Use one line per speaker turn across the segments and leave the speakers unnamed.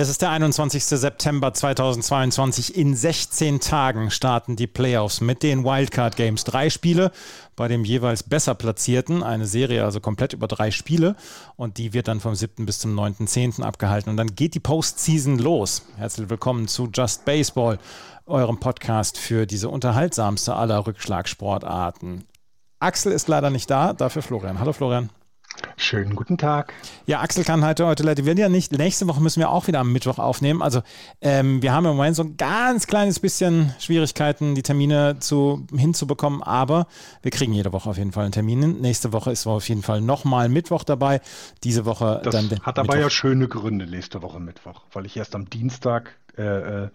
Es ist der 21. September 2022. In 16 Tagen starten die Playoffs mit den Wildcard Games. Drei Spiele bei dem jeweils besser platzierten. Eine Serie also komplett über drei Spiele. Und die wird dann vom 7. bis zum 9.10. abgehalten. Und dann geht die Postseason los. Herzlich willkommen zu Just Baseball, eurem Podcast für diese unterhaltsamste aller Rückschlagsportarten. Axel ist leider nicht da, dafür Florian. Hallo Florian.
Schönen guten Tag.
Ja, Axel kann heute, heute leider, ja nicht, nächste Woche müssen wir auch wieder am Mittwoch aufnehmen. Also ähm, wir haben im Moment so ein ganz kleines bisschen Schwierigkeiten, die Termine zu, hinzubekommen, aber wir kriegen jede Woche auf jeden Fall einen Termin. Nächste Woche ist auf jeden Fall nochmal Mittwoch dabei. Diese Woche
das
dann.
Hat aber Mittwoch. ja schöne Gründe nächste Woche Mittwoch, weil ich erst am Dienstag äh, äh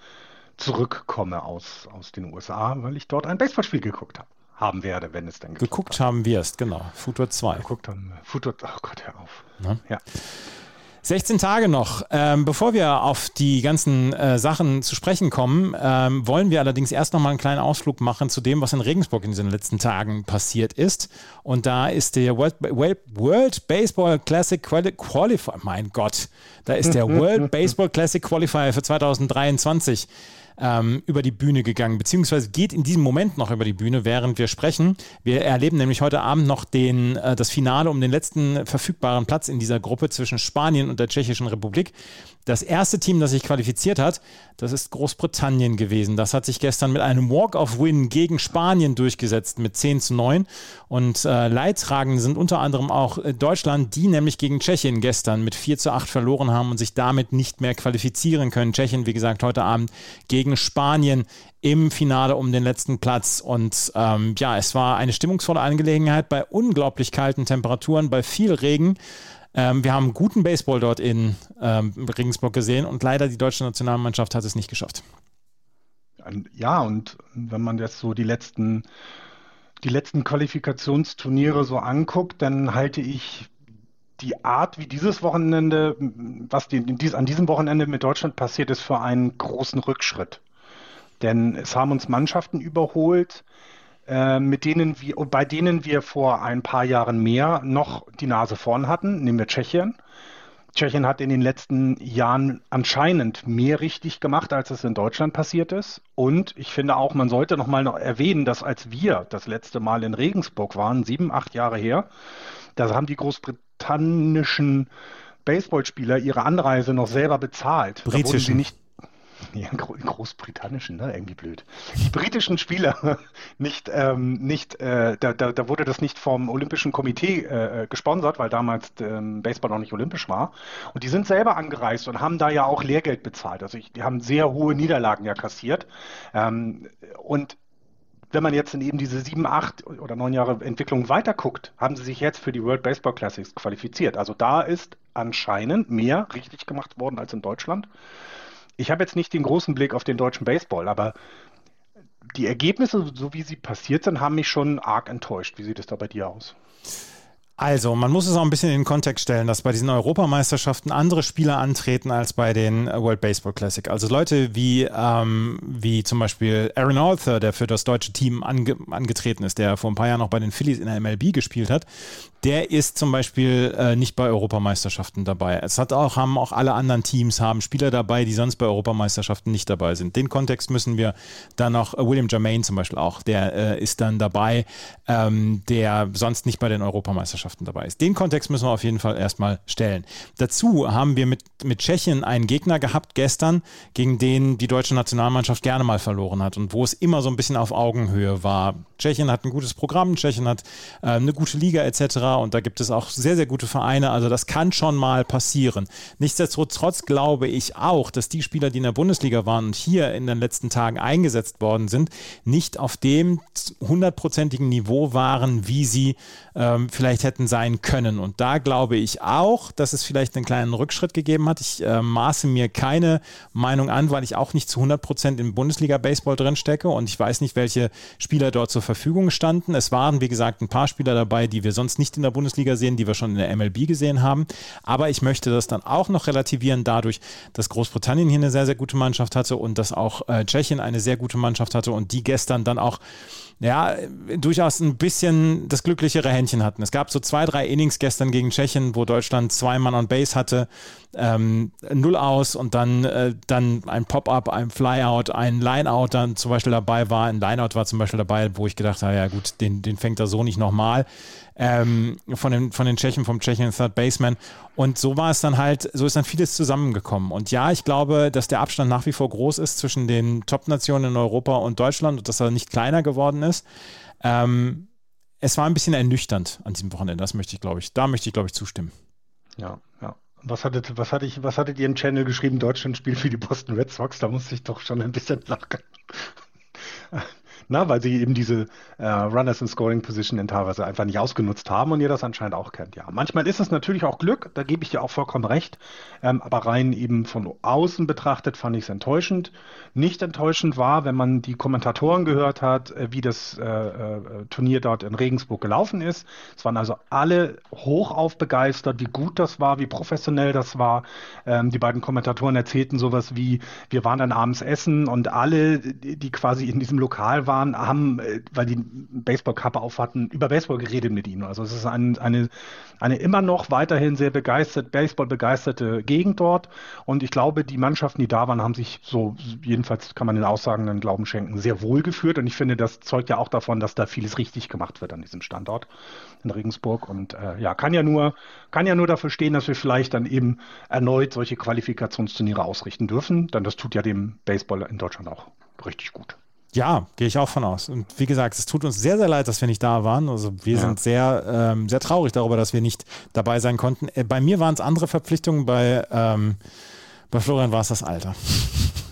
zurückkomme aus, aus den USA, weil ich dort ein Baseballspiel geguckt habe haben werde, wenn es dann
geguckt hat. haben wirst, genau. Futur 2.
Geguckt haben. Futur, oh Gott, hör auf.
Na? Ja. 16 Tage noch. Ähm, bevor wir auf die ganzen äh, Sachen zu sprechen kommen, ähm, wollen wir allerdings erst noch mal einen kleinen Ausflug machen zu dem, was in Regensburg in diesen letzten Tagen passiert ist. Und da ist der World, World Baseball Classic Quali Qualifier, mein Gott, da ist der World Baseball Classic Qualifier für 2023 ähm, über die Bühne gegangen, beziehungsweise geht in diesem Moment noch über die Bühne, während wir sprechen. Wir erleben nämlich heute Abend noch den, äh, das Finale um den letzten verfügbaren Platz in dieser Gruppe zwischen Spanien und der Tschechischen Republik. Das erste Team, das sich qualifiziert hat, das ist Großbritannien gewesen. Das hat sich gestern mit einem Walk-of-Win gegen Spanien durchgesetzt mit 10 zu 9. Und äh, Leidtragende sind unter anderem auch äh, Deutschland, die nämlich gegen Tschechien gestern mit 4 zu 8 verloren haben und sich damit nicht mehr qualifizieren können. Tschechien, wie gesagt, heute Abend gegen Spanien im Finale um den letzten Platz. Und ähm, ja, es war eine stimmungsvolle Angelegenheit bei unglaublich kalten Temperaturen, bei viel Regen. Ähm, wir haben guten Baseball dort in ähm, Regensburg gesehen und leider die deutsche Nationalmannschaft hat es nicht geschafft.
Ja, und wenn man jetzt so die letzten, die letzten Qualifikationsturniere so anguckt, dann halte ich die Art, wie dieses Wochenende, was die, dies, an diesem Wochenende mit Deutschland passiert ist, für einen großen Rückschritt. Denn es haben uns Mannschaften überholt, mit denen wir, bei denen wir vor ein paar Jahren mehr noch die Nase vorn hatten, nehmen wir Tschechien. Tschechien hat in den letzten Jahren anscheinend mehr richtig gemacht, als es in Deutschland passiert ist. Und ich finde auch, man sollte noch mal noch erwähnen, dass als wir das letzte Mal in Regensburg waren, sieben, acht Jahre her, da haben die großbritannischen Baseballspieler ihre Anreise noch selber bezahlt.
Britischen. Da wurden sie
nicht ja, großbritannischen, ne? Irgendwie blöd. Die britischen Spieler nicht, ähm, nicht, äh, da, da, da wurde das nicht vom Olympischen Komitee äh, gesponsert, weil damals ähm, Baseball noch nicht olympisch war. Und die sind selber angereist und haben da ja auch Lehrgeld bezahlt. Also ich, die haben sehr hohe Niederlagen ja kassiert. Ähm, und wenn man jetzt in eben diese sieben, acht oder neun Jahre Entwicklung weiterguckt, haben sie sich jetzt für die World Baseball Classics qualifiziert. Also da ist anscheinend mehr richtig gemacht worden als in Deutschland ich habe jetzt nicht den großen Blick auf den deutschen Baseball, aber die Ergebnisse, so wie sie passiert sind, haben mich schon arg enttäuscht. Wie sieht es da bei dir aus?
Also, man muss es auch ein bisschen in den Kontext stellen, dass bei diesen Europameisterschaften andere Spieler antreten als bei den World Baseball Classic. Also Leute wie, ähm, wie zum Beispiel Aaron Arthur, der für das deutsche Team ange angetreten ist, der vor ein paar Jahren noch bei den Phillies in der MLB gespielt hat, der ist zum Beispiel äh, nicht bei Europameisterschaften dabei. Es hat auch, haben auch alle anderen Teams haben Spieler dabei, die sonst bei Europameisterschaften nicht dabei sind. Den Kontext müssen wir dann noch, äh, William Jermaine zum Beispiel auch, der äh, ist dann dabei, ähm, der sonst nicht bei den Europameisterschaften dabei ist. Den Kontext müssen wir auf jeden Fall erstmal stellen. Dazu haben wir mit, mit Tschechien einen Gegner gehabt gestern, gegen den die deutsche Nationalmannschaft gerne mal verloren hat und wo es immer so ein bisschen auf Augenhöhe war. Tschechien hat ein gutes Programm, Tschechien hat äh, eine gute Liga etc. Und da gibt es auch sehr, sehr gute Vereine. Also das kann schon mal passieren. Nichtsdestotrotz glaube ich auch, dass die Spieler, die in der Bundesliga waren und hier in den letzten Tagen eingesetzt worden sind, nicht auf dem hundertprozentigen Niveau waren, wie sie ähm, vielleicht hätten sein können. Und da glaube ich auch, dass es vielleicht einen kleinen Rückschritt gegeben hat. Ich äh, maße mir keine Meinung an, weil ich auch nicht zu 100 Prozent im Bundesliga-Baseball drin stecke und ich weiß nicht, welche Spieler dort zur Verfügung standen. Es waren, wie gesagt, ein paar Spieler dabei, die wir sonst nicht in der Bundesliga sehen, die wir schon in der MLB gesehen haben. Aber ich möchte das dann auch noch relativieren dadurch, dass Großbritannien hier eine sehr, sehr gute Mannschaft hatte und dass auch äh, Tschechien eine sehr gute Mannschaft hatte und die gestern dann auch ja, durchaus ein bisschen das glücklichere Händchen hatten. Es gab so zwei, drei Innings gestern gegen Tschechien, wo Deutschland zwei Mann on Base hatte, ähm, null aus und dann, äh, dann ein Pop-up, ein Flyout, ein Lineout dann zum Beispiel dabei war. Ein Lineout war zum Beispiel dabei, wo ich gedacht habe, ja gut, den, den fängt er so nicht nochmal ähm, von, den, von den Tschechen, vom Tschechen Third Baseman. Und so war es dann halt, so ist dann vieles zusammengekommen. Und ja, ich glaube, dass der Abstand nach wie vor groß ist zwischen den Top-Nationen in Europa und Deutschland und dass er nicht kleiner geworden ist. Ähm, es war ein bisschen ernüchternd an diesem Wochenende, das möchte ich, glaube ich, da möchte ich, glaube ich, zustimmen.
Ja, ja. Was hattet, was, hatte ich, was hattet ihr im Channel geschrieben? Deutschland spielt für die Boston Red Sox. Da musste ich doch schon ein bisschen lachen. Na, weil sie eben diese äh, Runners in Scoring Position in teilweise einfach nicht ausgenutzt haben und ihr das anscheinend auch kennt. Ja, manchmal ist es natürlich auch Glück, da gebe ich dir auch vollkommen recht. Ähm, aber rein eben von außen betrachtet fand ich es enttäuschend. Nicht enttäuschend war, wenn man die Kommentatoren gehört hat, äh, wie das äh, äh, Turnier dort in Regensburg gelaufen ist. Es waren also alle hochauf begeistert, wie gut das war, wie professionell das war. Ähm, die beiden Kommentatoren erzählten sowas wie, wir waren dann abends essen und alle, die quasi in diesem Lokal waren, waren, haben, äh, weil die Baseballkappe auf hatten, über Baseball geredet mit ihm. Also es ist ein, eine, eine immer noch weiterhin sehr begeistert, Baseball-begeisterte Gegend dort. Und ich glaube, die Mannschaften, die da waren, haben sich so, jedenfalls kann man den Aussagen dann Glauben schenken, sehr wohl geführt. Und ich finde, das zeugt ja auch davon, dass da vieles richtig gemacht wird an diesem Standort in Regensburg. Und äh, ja, kann ja nur, kann ja nur dafür stehen, dass wir vielleicht dann eben erneut solche Qualifikationsturniere ausrichten dürfen. Denn das tut ja dem Baseball in Deutschland auch richtig gut.
Ja, gehe ich auch von aus. Und wie gesagt, es tut uns sehr, sehr leid, dass wir nicht da waren. Also wir ja. sind sehr, ähm, sehr traurig darüber, dass wir nicht dabei sein konnten. Äh, bei mir waren es andere Verpflichtungen, bei, ähm, bei Florian war es das Alter.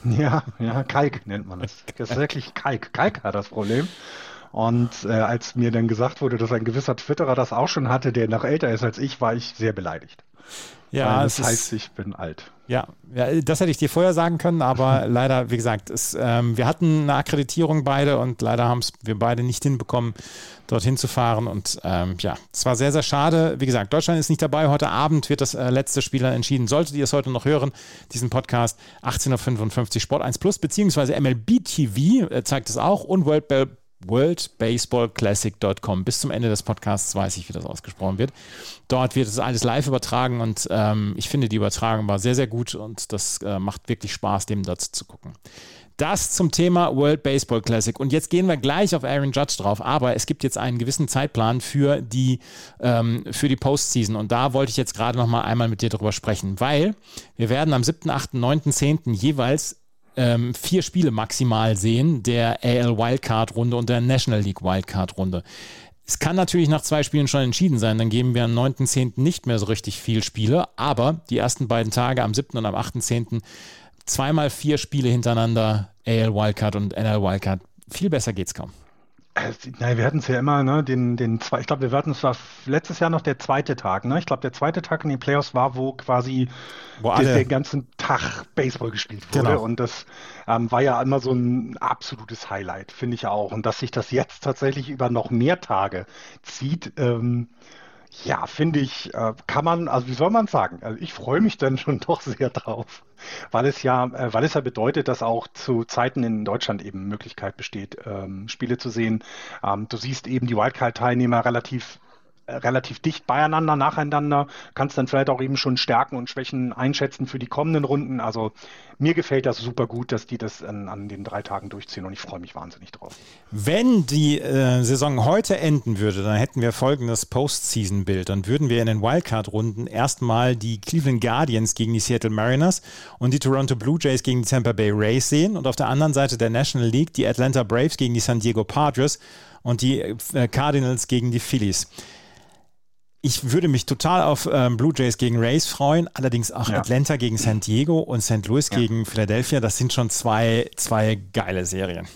Ja, ja, Kalk nennt man es. Das ist wirklich Kalk. Kalk hat das Problem. Und äh, als mir dann gesagt wurde, dass ein gewisser Twitterer das auch schon hatte, der noch älter ist als ich, war ich sehr beleidigt.
Ja,
das heißt, ich bin alt.
Ja, ja, das hätte ich dir vorher sagen können, aber leider, wie gesagt, es, ähm, wir hatten eine Akkreditierung beide und leider haben es wir beide nicht hinbekommen, dorthin zu fahren. Und ähm, ja, es war sehr, sehr schade. Wie gesagt, Deutschland ist nicht dabei. Heute Abend wird das äh, letzte Spiel dann entschieden. Solltet ihr es heute noch hören, diesen Podcast 18.55 Uhr Sport 1 Plus, beziehungsweise MLB TV äh, zeigt es auch und World worldbaseballclassic.com. Bis zum Ende des Podcasts weiß ich, wie das ausgesprochen wird. Dort wird es alles live übertragen und ähm, ich finde, die Übertragung war sehr, sehr gut und das äh, macht wirklich Spaß, dem dazu zu gucken. Das zum Thema World Baseball Classic. Und jetzt gehen wir gleich auf Aaron Judge drauf. Aber es gibt jetzt einen gewissen Zeitplan für die, ähm, für die Postseason. Und da wollte ich jetzt gerade noch mal einmal mit dir drüber sprechen, weil wir werden am 7., 8., 9., 10. jeweils ähm, vier Spiele maximal sehen, der AL Wildcard-Runde und der National League Wildcard-Runde. Es kann natürlich nach zwei Spielen schon entschieden sein, dann geben wir am 9.10. nicht mehr so richtig viel Spiele, aber die ersten beiden Tage am 7. und am 8.10. zweimal vier Spiele hintereinander, AL Wildcard und NL Wildcard. Viel besser geht's kaum.
Äh, nein, wir hatten es ja immer, ne, den, den zwei, ich glaube, wir hatten es war letztes Jahr noch der zweite Tag, ne? Ich glaube, der zweite Tag in den Playoffs war, wo quasi wo alle, den ganzen Tag Baseball gespielt wurde. Genau. Und das ähm, war ja immer so ein absolutes Highlight, finde ich auch. Und dass sich das jetzt tatsächlich über noch mehr Tage zieht, ähm, ja, finde ich, äh, kann man, also wie soll man sagen? Also ich freue mich dann schon doch sehr drauf, weil es ja, äh, weil es ja bedeutet, dass auch zu Zeiten in Deutschland eben Möglichkeit besteht, ähm, Spiele zu sehen. Ähm, du siehst eben die Wildcard-Teilnehmer relativ relativ dicht beieinander, nacheinander, kannst dann vielleicht auch eben schon Stärken und Schwächen einschätzen für die kommenden Runden. Also mir gefällt das super gut, dass die das an, an den drei Tagen durchziehen und ich freue mich wahnsinnig drauf.
Wenn die äh, Saison heute enden würde, dann hätten wir folgendes Postseason-Bild. Dann würden wir in den Wildcard-Runden erstmal die Cleveland Guardians gegen die Seattle Mariners und die Toronto Blue Jays gegen die Tampa Bay Rays sehen und auf der anderen Seite der National League die Atlanta Braves gegen die San Diego Padres und die äh, Cardinals gegen die Phillies ich würde mich total auf ähm, Blue Jays gegen Rays freuen, allerdings auch ja. Atlanta gegen San Diego und St. Louis ja. gegen Philadelphia. Das sind schon zwei, zwei geile Serien.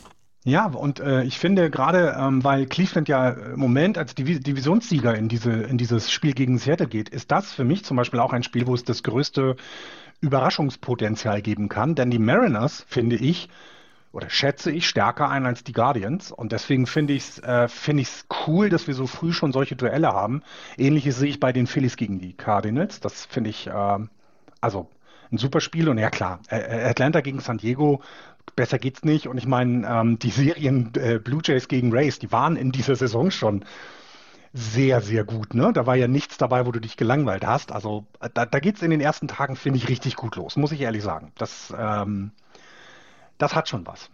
Ja, und äh, ich finde gerade, ähm, weil Cleveland ja im Moment als Divi Divisionssieger in, diese, in dieses Spiel gegen Seattle geht, ist das für mich zum Beispiel auch ein Spiel, wo es das größte Überraschungspotenzial geben kann. Denn die Mariners, finde ich, oder schätze ich stärker ein als die Guardians. Und deswegen finde ich es äh, find cool, dass wir so früh schon solche Duelle haben. Ähnliches sehe ich bei den Phillies gegen die Cardinals. Das finde ich, äh, also ein super Spiel. Und ja klar, Atlanta gegen San Diego, besser geht's nicht. Und ich meine, ähm, die Serien äh, Blue Jays gegen Rays, die waren in dieser Saison schon sehr, sehr gut. Ne? Da war ja nichts dabei, wo du dich gelangweilt hast. Also da, da geht es in den ersten Tagen, finde ich, richtig gut los, muss ich ehrlich sagen. Das, ähm, das hat schon was.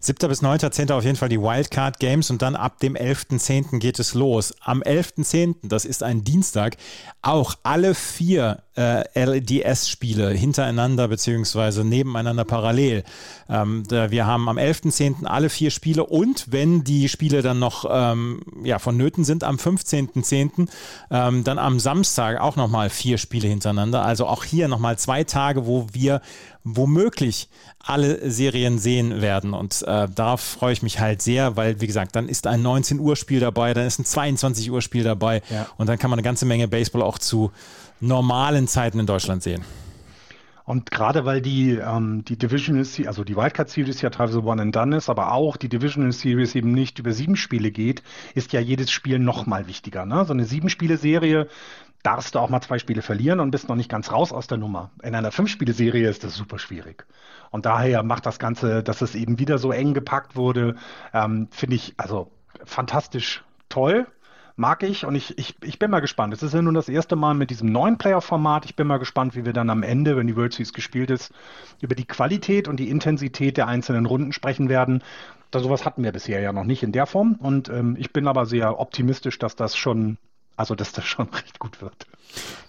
7. bis 9.10. auf jeden Fall die Wildcard Games und dann ab dem 11.10. geht es los. Am 11.10., das ist ein Dienstag, auch alle vier äh, LDS-Spiele hintereinander beziehungsweise nebeneinander parallel. Ähm, wir haben am 11.10. alle vier Spiele und wenn die Spiele dann noch ähm, ja, vonnöten sind, am 15.10. Ähm, dann am Samstag auch nochmal vier Spiele hintereinander. Also auch hier nochmal zwei Tage, wo wir womöglich alle Serien sehen werden. Und äh, darauf freue ich mich halt sehr, weil, wie gesagt, dann ist ein 19 Uhr Spiel dabei, dann ist ein 22 Uhr Spiel dabei ja. und dann kann man eine ganze Menge Baseball auch zu normalen Zeiten in Deutschland sehen.
Und gerade weil die, ähm, die Divisional Series, also die Wildcard Series ja teilweise one and done ist, aber auch die Divisional Series eben nicht über sieben Spiele geht, ist ja jedes Spiel nochmal wichtiger. Ne? So eine Sieben-Spiele-Serie darfst du auch mal zwei Spiele verlieren und bist noch nicht ganz raus aus der Nummer. In einer Fünf-Spiele-Serie ist das super schwierig. Und daher macht das Ganze, dass es eben wieder so eng gepackt wurde, ähm, finde ich also fantastisch toll. Mag ich und ich, ich, ich bin mal gespannt. Es ist ja nun das erste Mal mit diesem neuen Player-Format. Ich bin mal gespannt, wie wir dann am Ende, wenn die World Series gespielt ist, über die Qualität und die Intensität der einzelnen Runden sprechen werden. Da sowas hatten wir bisher ja noch nicht in der Form. Und ähm, ich bin aber sehr optimistisch, dass das schon also, dass das schon recht gut wird.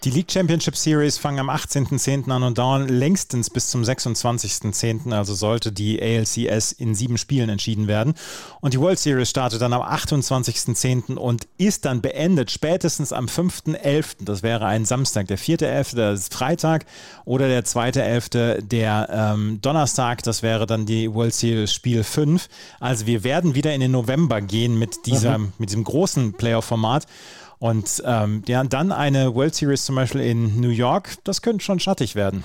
Die League Championship Series fangen am 18.10. an und dauern längstens bis zum 26.10. Also sollte die ALCS in sieben Spielen entschieden werden. Und die World Series startet dann am 28.10. und ist dann beendet spätestens am 5.11. Das wäre ein Samstag. Der 4.11. der Freitag oder der 2.11. der ähm, Donnerstag. Das wäre dann die World Series Spiel 5. Also wir werden wieder in den November gehen mit, dieser, mhm. mit diesem großen Playoff-Format. Und ähm, ja, dann eine World Series zum Beispiel in New York, das könnte schon schattig werden.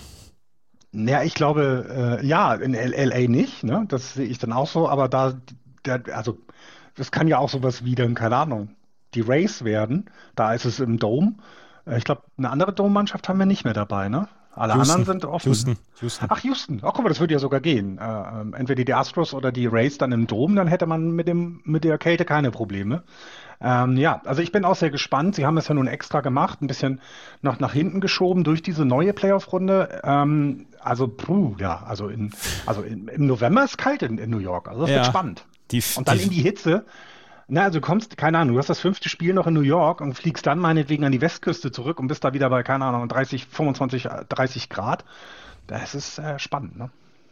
Ja, ich glaube, äh, ja, in LA nicht, ne? Das sehe ich dann auch so, aber da, da, also, das kann ja auch sowas wie dann, keine Ahnung, die Race werden. Da ist es im Dome. Äh, ich glaube, eine andere Dome-Mannschaft haben wir nicht mehr dabei, ne? Alle Houston. anderen sind offen. Houston. Houston. Ach, Houston. Ach, guck mal, das würde ja sogar gehen. Äh, ähm, entweder die Astros oder die Rays dann im Dom, dann hätte man mit, dem, mit der Kälte keine Probleme. Ähm, ja, also ich bin auch sehr gespannt. Sie haben es ja nun extra gemacht, ein bisschen noch nach hinten geschoben durch diese neue Playoff-Runde. Ähm, also, puh, ja, also, in, also in, im November ist es kalt in, in New York. Also das ja, wird spannend. Die, Und dann die, in die Hitze. Na, also du kommst, keine Ahnung, du hast das fünfte Spiel noch in New York und fliegst dann meinetwegen an die Westküste zurück und bist da wieder bei, keine Ahnung, 30, 25, 30 Grad. Das ist äh, spannend, ne?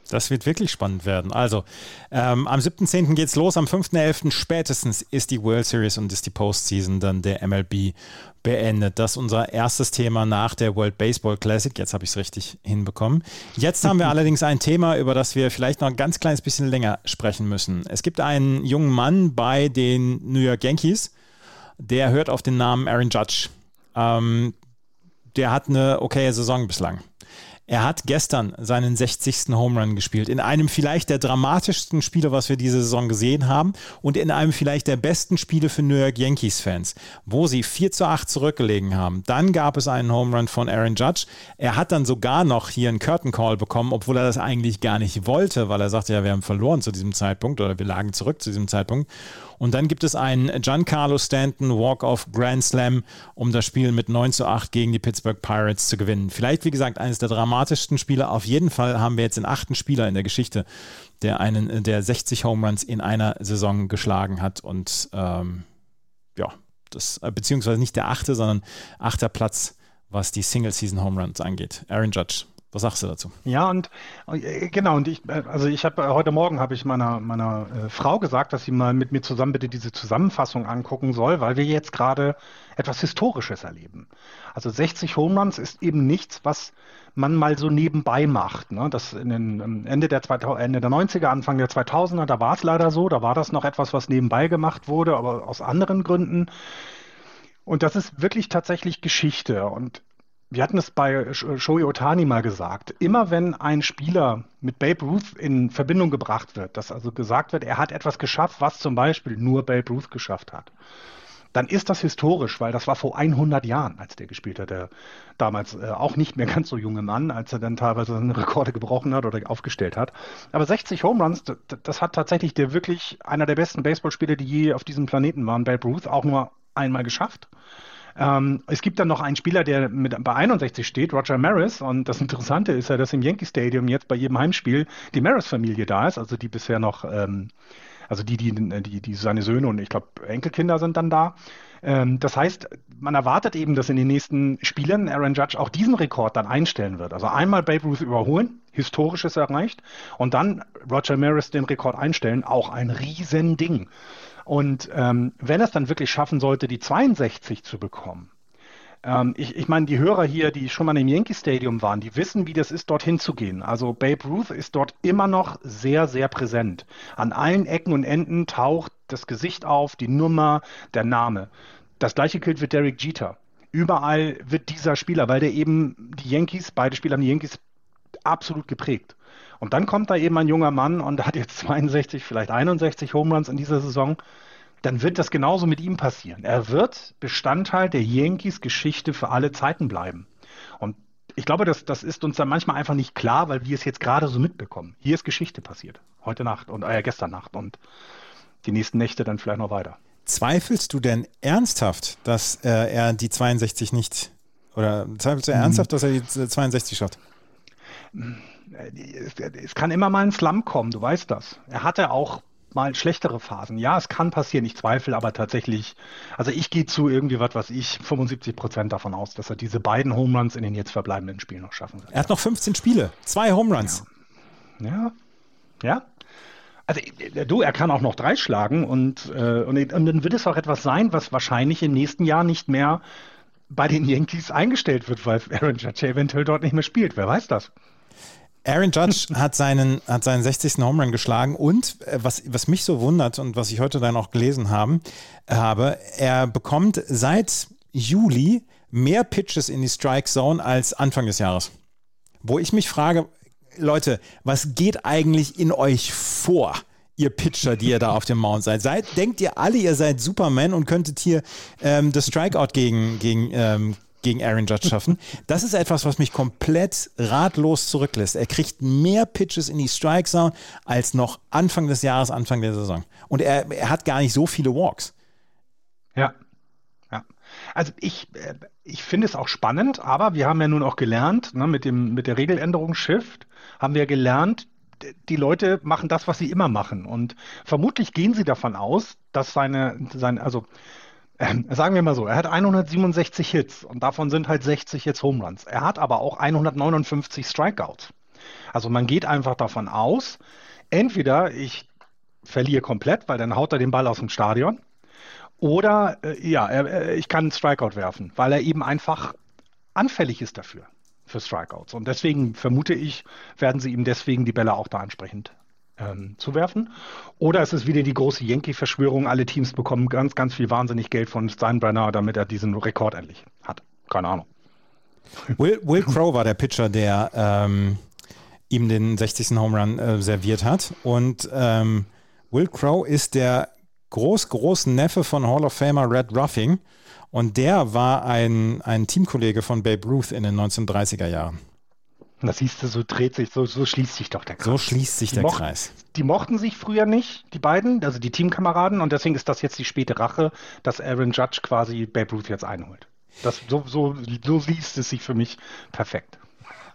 Das wird wirklich spannend werden. Also, ähm, am 7.10. geht es los, am 5.11. spätestens ist die World Series und ist die Postseason dann der MLB beendet. Das ist unser erstes Thema nach der World Baseball Classic. Jetzt habe ich es richtig hinbekommen. Jetzt haben wir allerdings ein Thema, über das wir vielleicht noch ein ganz kleines bisschen länger sprechen müssen. Es gibt einen jungen Mann bei den New York Yankees, der hört auf den Namen Aaron Judge. Ähm, der hat eine okaye Saison bislang. Er hat gestern seinen 60. Home Run gespielt. In einem vielleicht der dramatischsten Spiele, was wir diese Saison gesehen haben. Und in einem vielleicht der besten Spiele für New York Yankees-Fans, wo sie 4 zu 8 zurückgelegen haben. Dann gab es einen Home Run von Aaron Judge. Er hat dann sogar noch hier einen Curtain Call bekommen, obwohl er das eigentlich gar nicht wollte, weil er sagte, ja, wir haben verloren zu diesem Zeitpunkt oder wir lagen zurück zu diesem Zeitpunkt. Und dann gibt es einen Giancarlo Stanton Walk-Off Grand Slam, um das Spiel mit 9 zu 8 gegen die Pittsburgh Pirates zu gewinnen. Vielleicht, wie gesagt, eines der dramatischsten Spiele. Auf jeden Fall haben wir jetzt den achten Spieler in der Geschichte, der einen der 60 Home Runs in einer Saison geschlagen hat. Und ähm, ja, das, äh, beziehungsweise nicht der achte, sondern achter Platz, was die Single-Season Home Runs angeht. Aaron Judge. Was sagst du dazu?
Ja, und äh, genau, und ich, äh, also ich habe äh, heute Morgen habe ich meiner, meiner äh, Frau gesagt, dass sie mal mit mir zusammen bitte diese Zusammenfassung angucken soll, weil wir jetzt gerade etwas Historisches erleben. Also 60 Home Runs ist eben nichts, was man mal so nebenbei macht. Ne? Das in den Ende der, 2000, Ende der 90er, Anfang der 2000er, da war es leider so, da war das noch etwas, was nebenbei gemacht wurde, aber aus anderen Gründen. Und das ist wirklich tatsächlich Geschichte. Und wir hatten es bei Shohei Otani mal gesagt. Immer wenn ein Spieler mit Babe Ruth in Verbindung gebracht wird, dass also gesagt wird, er hat etwas geschafft, was zum Beispiel nur Babe Ruth geschafft hat, dann ist das historisch, weil das war vor 100 Jahren, als der gespielt hat. Der damals äh, auch nicht mehr ganz so junge Mann, als er dann teilweise seine Rekorde gebrochen hat oder aufgestellt hat. Aber 60 Home Runs, das, hat tatsächlich der wirklich einer der besten Baseballspieler, die je auf diesem Planeten waren, Babe Ruth, auch nur einmal geschafft. Ähm, es gibt dann noch einen Spieler, der mit, bei 61 steht, Roger Maris. Und das Interessante ist ja, dass im Yankee Stadium jetzt bei jedem Heimspiel die Maris-Familie da ist, also die bisher noch, ähm, also die, die, die, die seine Söhne und ich glaube Enkelkinder sind dann da. Ähm, das heißt, man erwartet eben, dass in den nächsten Spielen Aaron Judge auch diesen Rekord dann einstellen wird. Also einmal Babe Ruth überholen, historisches erreicht, und dann Roger Maris den Rekord einstellen, auch ein Riesending. Und ähm, wenn er es dann wirklich schaffen sollte, die 62 zu bekommen, ähm, ich, ich meine, die Hörer hier, die schon mal im Yankee Stadium waren, die wissen, wie das ist, dorthin zu gehen. Also Babe Ruth ist dort immer noch sehr, sehr präsent. An allen Ecken und Enden taucht das Gesicht auf, die Nummer, der Name. Das gleiche gilt für Derek Jeter. Überall wird dieser Spieler, weil der eben die Yankees, beide Spieler haben die Yankees absolut geprägt. Und dann kommt da eben ein junger Mann und hat jetzt 62, vielleicht 61 Home Runs in dieser Saison. Dann wird das genauso mit ihm passieren. Er wird Bestandteil der Yankees Geschichte für alle Zeiten bleiben. Und ich glaube, das, das ist uns dann manchmal einfach nicht klar, weil wir es jetzt gerade so mitbekommen. Hier ist Geschichte passiert. Heute Nacht und äh, gestern Nacht und die nächsten Nächte dann vielleicht noch weiter.
Zweifelst du denn ernsthaft, dass äh, er die 62 nicht oder zweifelst du mhm. ernsthaft, dass er die 62 schafft?
es kann immer mal ein Slum kommen, du weißt das. Er hatte auch mal schlechtere Phasen. Ja, es kann passieren, ich zweifle aber tatsächlich, also ich gehe zu irgendwie was, was ich, 75 Prozent davon aus, dass er diese beiden Home Runs in den jetzt verbleibenden Spielen noch schaffen wird.
Er hat noch 15 Spiele, zwei Home Runs.
Ja, ja. ja. Also du, er kann auch noch drei schlagen und, äh, und, und dann wird es auch etwas sein, was wahrscheinlich im nächsten Jahr nicht mehr bei den Yankees eingestellt wird, weil Aaron Judge eventuell dort nicht mehr spielt. Wer weiß das?
Aaron Judge hat seinen, hat seinen 60. Home Run geschlagen und äh, was, was mich so wundert und was ich heute dann auch gelesen haben, habe, er bekommt seit Juli mehr Pitches in die Strike Zone als Anfang des Jahres. Wo ich mich frage, Leute, was geht eigentlich in euch vor? ihr Pitcher, die ihr da auf dem Mount seid. seid. Denkt ihr alle, ihr seid Superman und könntet hier ähm, das Strikeout gegen, gegen ähm, gegen Aaron Judge schaffen. Das ist etwas, was mich komplett ratlos zurücklässt. Er kriegt mehr Pitches in die Strike Zone als noch Anfang des Jahres, Anfang der Saison. Und er, er hat gar nicht so viele Walks.
Ja. Ja. Also ich, äh, ich finde es auch spannend, aber wir haben ja nun auch gelernt, ne, mit, dem, mit der Regeländerung Shift, haben wir gelernt, die Leute machen das, was sie immer machen. Und vermutlich gehen sie davon aus, dass seine, seine also ähm, sagen wir mal so, er hat 167 Hits und davon sind halt 60 jetzt Home Runs. Er hat aber auch 159 Strikeouts. Also man geht einfach davon aus, entweder ich verliere komplett, weil dann haut er den Ball aus dem Stadion, oder äh, ja, er, ich kann einen Strikeout werfen, weil er eben einfach anfällig ist dafür, für Strikeouts. Und deswegen vermute ich, werden sie ihm deswegen die Bälle auch da entsprechend ähm, zu werfen. Oder es ist wieder die große Yankee-Verschwörung, alle Teams bekommen ganz, ganz viel wahnsinnig Geld von Steinbrenner, damit er diesen Rekord endlich hat. Keine Ahnung.
Will, Will Crow war der Pitcher, der ähm, ihm den 60. Home Run äh, serviert hat. Und ähm, Will Crow ist der groß, großen Neffe von Hall of Famer Red Ruffing. Und der war ein, ein Teamkollege von Babe Ruth in den 1930er Jahren.
Das siehst du, so dreht sich, so, so schließt sich doch der Kreis.
So schließt sich
die
der
mochten,
Kreis.
Die mochten sich früher nicht, die beiden, also die Teamkameraden, und deswegen ist das jetzt die späte Rache, dass Aaron Judge quasi Babe Ruth jetzt einholt. Das, so, so, so liest es sich für mich perfekt.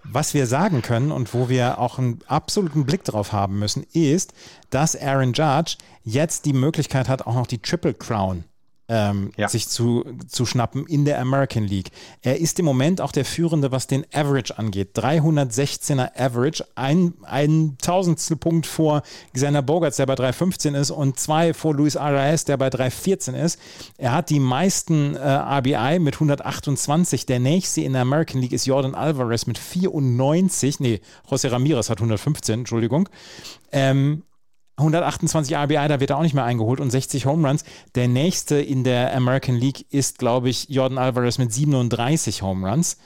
Was wir sagen können und wo wir auch einen absoluten Blick drauf haben müssen, ist, dass Aaron Judge jetzt die Möglichkeit hat, auch noch die Triple Crown ähm, ja. sich zu, zu schnappen in der American League. Er ist im Moment auch der Führende, was den Average angeht. 316er Average, ein, ein Tausendstel Punkt vor Xander Bogarts, der bei 315 ist und zwei vor Luis Arias, der bei 314 ist. Er hat die meisten äh, RBI mit 128. Der nächste in der American League ist Jordan Alvarez mit 94. Nee, José Ramirez hat 115, Entschuldigung. Ähm, 128 RBI, da wird er auch nicht mehr eingeholt und 60 Home Runs. Der nächste in der American League ist, glaube ich, Jordan Alvarez mit 37 Home Runs.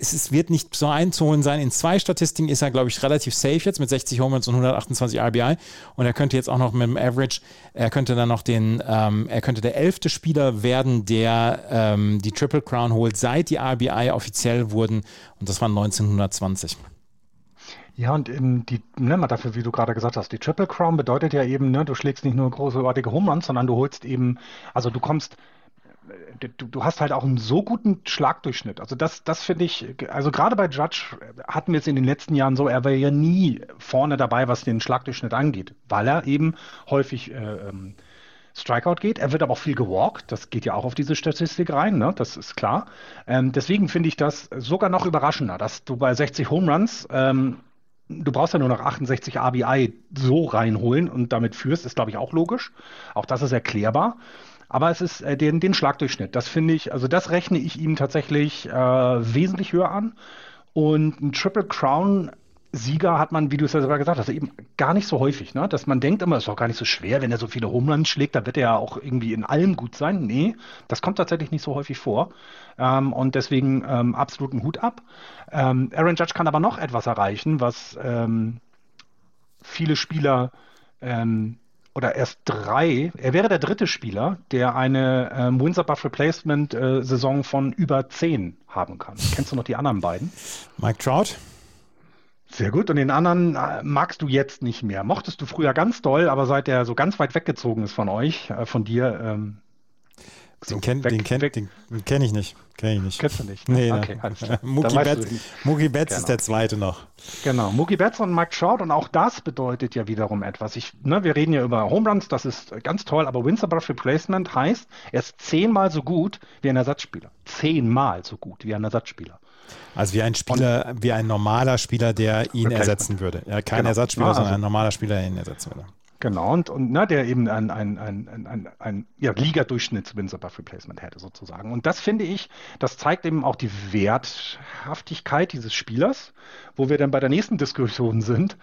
Es, es wird nicht so einzuholen sein. In zwei Statistiken ist er, glaube ich, relativ safe jetzt mit 60 Home Runs und 128 RBI. Und er könnte jetzt auch noch mit dem Average, er könnte dann noch den, ähm, er könnte der elfte Spieler werden, der ähm, die Triple Crown holt, seit die RBI offiziell wurden. Und das war 1920.
Ja, und in die, ne, mal dafür, wie du gerade gesagt hast, die Triple Crown bedeutet ja eben, ne, du schlägst nicht nur großartige Home Runs, sondern du holst eben, also du kommst, äh, du, du hast halt auch einen so guten Schlagdurchschnitt. Also das, das finde ich, also gerade bei Judge hatten wir es in den letzten Jahren so, er war ja nie vorne dabei, was den Schlagdurchschnitt angeht, weil er eben häufig äh, ähm, Strikeout geht. Er wird aber auch viel gewalkt. Das geht ja auch auf diese Statistik rein, ne? das ist klar. Ähm, deswegen finde ich das sogar noch überraschender, dass du bei 60 Home Runs ähm, du brauchst ja nur noch 68 RBI so reinholen und damit führst, ist, glaube ich, auch logisch. Auch das ist erklärbar. Aber es ist äh, den, den Schlagdurchschnitt. Das finde ich, also das rechne ich ihm tatsächlich äh, wesentlich höher an. Und ein Triple Crown Sieger hat man, wie du es ja selber gesagt hast, eben gar nicht so häufig, ne? Dass man denkt immer, es ist auch gar nicht so schwer, wenn er so viele Homeruns schlägt, dann wird er ja auch irgendwie in allem gut sein. Nee, das kommt tatsächlich nicht so häufig vor. Ähm, und deswegen ähm, absolut einen Hut ab. Ähm, Aaron Judge kann aber noch etwas erreichen, was ähm, viele Spieler ähm, oder erst drei, er wäre der dritte Spieler, der eine ähm, Windsor Buff Replacement äh, Saison von über zehn haben kann. Kennst du noch die anderen beiden?
Mike Trout?
Sehr gut. Und den anderen äh, magst du jetzt nicht mehr. Mochtest du früher ganz doll, aber seit er so ganz weit weggezogen ist von euch, äh, von dir. Ähm,
den so kenne kenn, kenn, ich nicht. Kenn ich nicht.
Kennst du nicht?
Ne? Nee, okay, ne. Mookie Betts, Mookie Betts genau. ist der zweite noch.
Genau, Mookie Betts und Mike Trout und auch das bedeutet ja wiederum etwas. Ich, ne, wir reden ja über Home Runs, das ist ganz toll, aber Winsor Above Replacement heißt, er ist zehnmal so gut wie ein Ersatzspieler. Zehnmal so gut wie ein Ersatzspieler.
Also wie ein Spieler, und, wie ein normaler Spieler, der ihn ersetzen würde. Ja, kein genau. Ersatzspieler, ja, also, sondern ein normaler Spieler, der ihn ersetzen würde.
Genau, und, und ne, der eben ein, ein, ein, ein, ein, ein ja, Liga-Durchschnitts-Wins above Replacement hätte, sozusagen. Und das finde ich, das zeigt eben auch die Werthaftigkeit dieses Spielers, wo wir dann bei der nächsten Diskussion sind.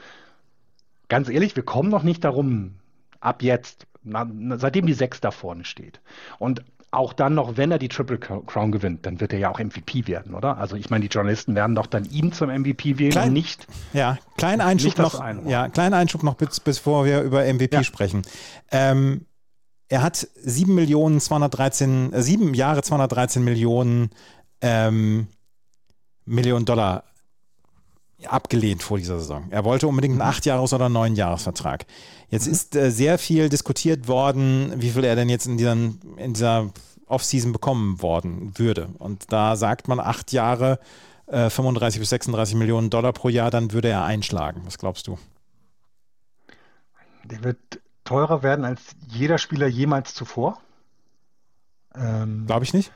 Ganz ehrlich, wir kommen noch nicht darum, ab jetzt, na, seitdem die Sechs da vorne steht. Und auch dann noch, wenn er die Triple Crown gewinnt, dann wird er ja auch MVP werden, oder? Also ich meine, die Journalisten werden doch dann ihn zum MVP wählen Klein, nicht.
Ja, kleinen Einschub noch. Ja, kleinen Einschub noch, bis, bevor wir über MVP ja. sprechen. Ähm, er hat 7 Millionen 213, äh, 7 Jahre 213 Millionen ähm, Millionen Dollar abgelehnt vor dieser Saison. Er wollte unbedingt einen 8-Jahres- oder 9-Jahres-Vertrag. Jetzt ist äh, sehr viel diskutiert worden, wie viel er denn jetzt in, diesen, in dieser Offseason bekommen worden würde. Und da sagt man acht Jahre, äh, 35 bis 36 Millionen Dollar pro Jahr, dann würde er einschlagen. Was glaubst du?
Der wird teurer werden als jeder Spieler jemals zuvor.
Ähm, Glaube ich nicht.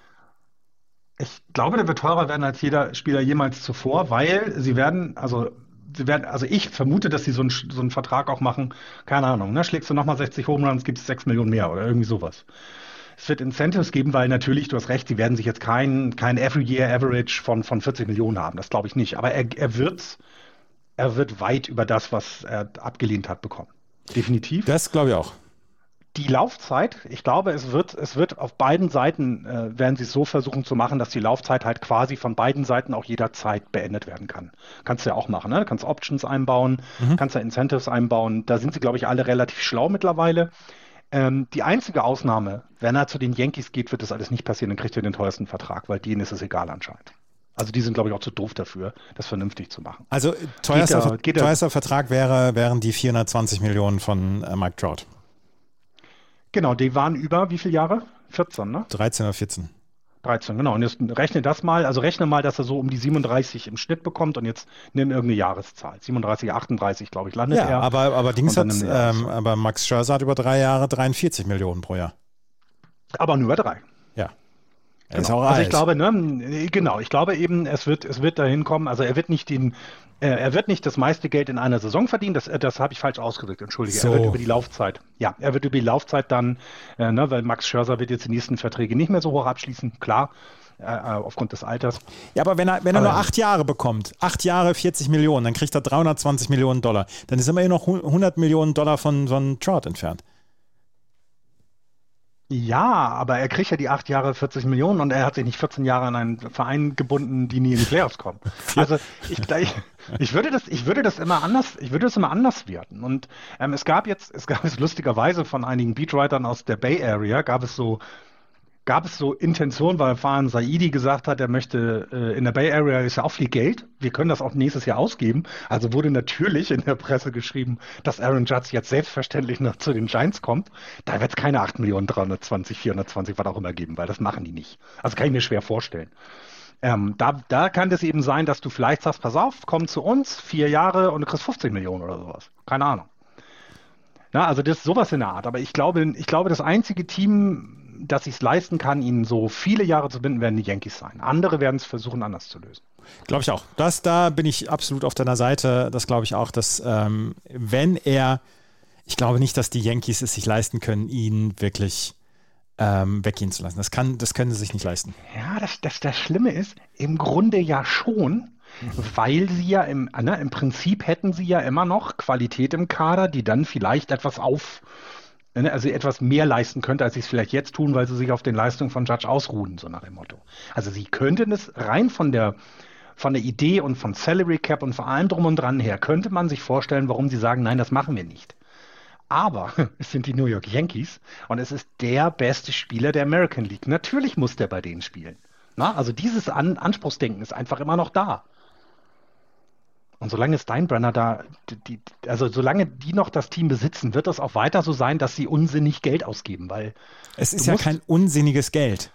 Ich glaube, der wird teurer werden als jeder Spieler jemals zuvor, weil sie werden, also sie werden, also ich vermute, dass sie so einen, so einen Vertrag auch machen, keine Ahnung, ne? schlägst du nochmal 60 Home Runs, gibt es 6 Millionen mehr oder irgendwie sowas. Es wird Incentives geben, weil natürlich, du hast recht, sie werden sich jetzt kein, kein Every-Year-Average von, von 40 Millionen haben, das glaube ich nicht. Aber er, er, wird, er wird weit über das, was er abgelehnt hat, bekommen. Definitiv.
Das glaube ich auch
die Laufzeit, ich glaube, es wird, es wird auf beiden Seiten, äh, werden sie es so versuchen zu machen, dass die Laufzeit halt quasi von beiden Seiten auch jederzeit beendet werden kann. Kannst du ja auch machen, ne? Kannst Options einbauen, mhm. kannst da Incentives einbauen. Da sind sie, glaube ich, alle relativ schlau mittlerweile. Ähm, die einzige Ausnahme, wenn er zu den Yankees geht, wird das alles nicht passieren, dann kriegt er den teuersten Vertrag, weil denen ist es egal anscheinend. Also die sind, glaube ich, auch zu doof dafür, das vernünftig zu machen.
Also teuerster, geht er, geht er, teuerster Vertrag wäre, wären die 420 Millionen von äh, Mike Trout.
Genau, die waren über wie viele Jahre? 14, ne?
13 oder 14.
13, genau. Und jetzt rechne das mal, also rechne mal, dass er so um die 37 im Schnitt bekommt und jetzt nimm irgendeine Jahreszahl. 37, 38, glaube ich, landet
ja,
er.
Aber, aber Dings hat, ähm, aber Max Scherzer hat über drei Jahre 43 Millionen pro Jahr.
Aber nur drei.
Ja.
Genau. also ich glaube, ne, genau, ich glaube eben, es wird, es wird dahin kommen, also er wird nicht den, er wird nicht das meiste Geld in einer Saison verdienen, das, äh, das habe ich falsch ausgedrückt, entschuldige. So. Er wird über die Laufzeit, ja, er wird über die Laufzeit dann, äh, ne, weil Max Scherzer wird jetzt die nächsten Verträge nicht mehr so hoch abschließen, klar, äh, äh aufgrund des Alters.
Ja, aber wenn er, wenn er nur acht Jahre bekommt, acht Jahre 40 Millionen, dann kriegt er 320 Millionen Dollar, dann ist immer noch 100 Millionen Dollar von, von Trout entfernt.
Ja, aber er kriegt ja die acht Jahre 40 Millionen und er hat sich nicht 14 Jahre an einen Verein gebunden, die nie in die Playoffs kommen. Also ich, ich, ich würde das, ich würde das immer anders, ich würde das immer anders werten. Und ähm, es gab jetzt, es gab es lustigerweise von einigen Beatwritern aus der Bay Area, gab es so gab es so Intentionen, weil Fahan Saidi gesagt hat, er möchte äh, in der Bay Area ist ja auch viel Geld. Wir können das auch nächstes Jahr ausgeben. Also wurde natürlich in der Presse geschrieben, dass Aaron Judge jetzt selbstverständlich noch zu den Giants kommt. Da wird es keine 8 Millionen 320, 420, was auch immer geben, weil das machen die nicht. Also kann ich mir schwer vorstellen. Ähm, da, da kann es eben sein, dass du vielleicht sagst, pass auf, komm zu uns, vier Jahre und du kriegst 50 Millionen oder sowas. Keine Ahnung. Na, also das ist sowas in der Art. Aber ich glaube, ich glaube, das einzige Team, dass ich es leisten kann, ihn so viele Jahre zu binden, werden die Yankees sein. Andere werden es versuchen, anders zu lösen.
Glaube ich auch. Das, da bin ich absolut auf deiner Seite. Das glaube ich auch, dass ähm, wenn er, ich glaube nicht, dass die Yankees es sich leisten können, ihn wirklich ähm, weggehen zu lassen. Das, kann, das können sie sich nicht leisten.
Ja, das, das, das Schlimme ist, im Grunde ja schon, weil sie ja im, ne, im Prinzip hätten sie ja immer noch Qualität im Kader, die dann vielleicht etwas auf also etwas mehr leisten könnte, als sie es vielleicht jetzt tun, weil sie sich auf den Leistungen von Judge ausruhen, so nach dem Motto. Also sie könnten es rein von der von der Idee und von Salary Cap und vor allem drum und dran her, könnte man sich vorstellen, warum sie sagen, nein, das machen wir nicht. Aber es sind die New York Yankees und es ist der beste Spieler der American League. Natürlich muss der bei denen spielen. Na, also dieses An Anspruchsdenken ist einfach immer noch da. Und solange Steinbrenner da, die, also solange die noch das Team besitzen, wird es auch weiter so sein, dass sie unsinnig Geld ausgeben, weil
es ist ja musst, kein unsinniges Geld.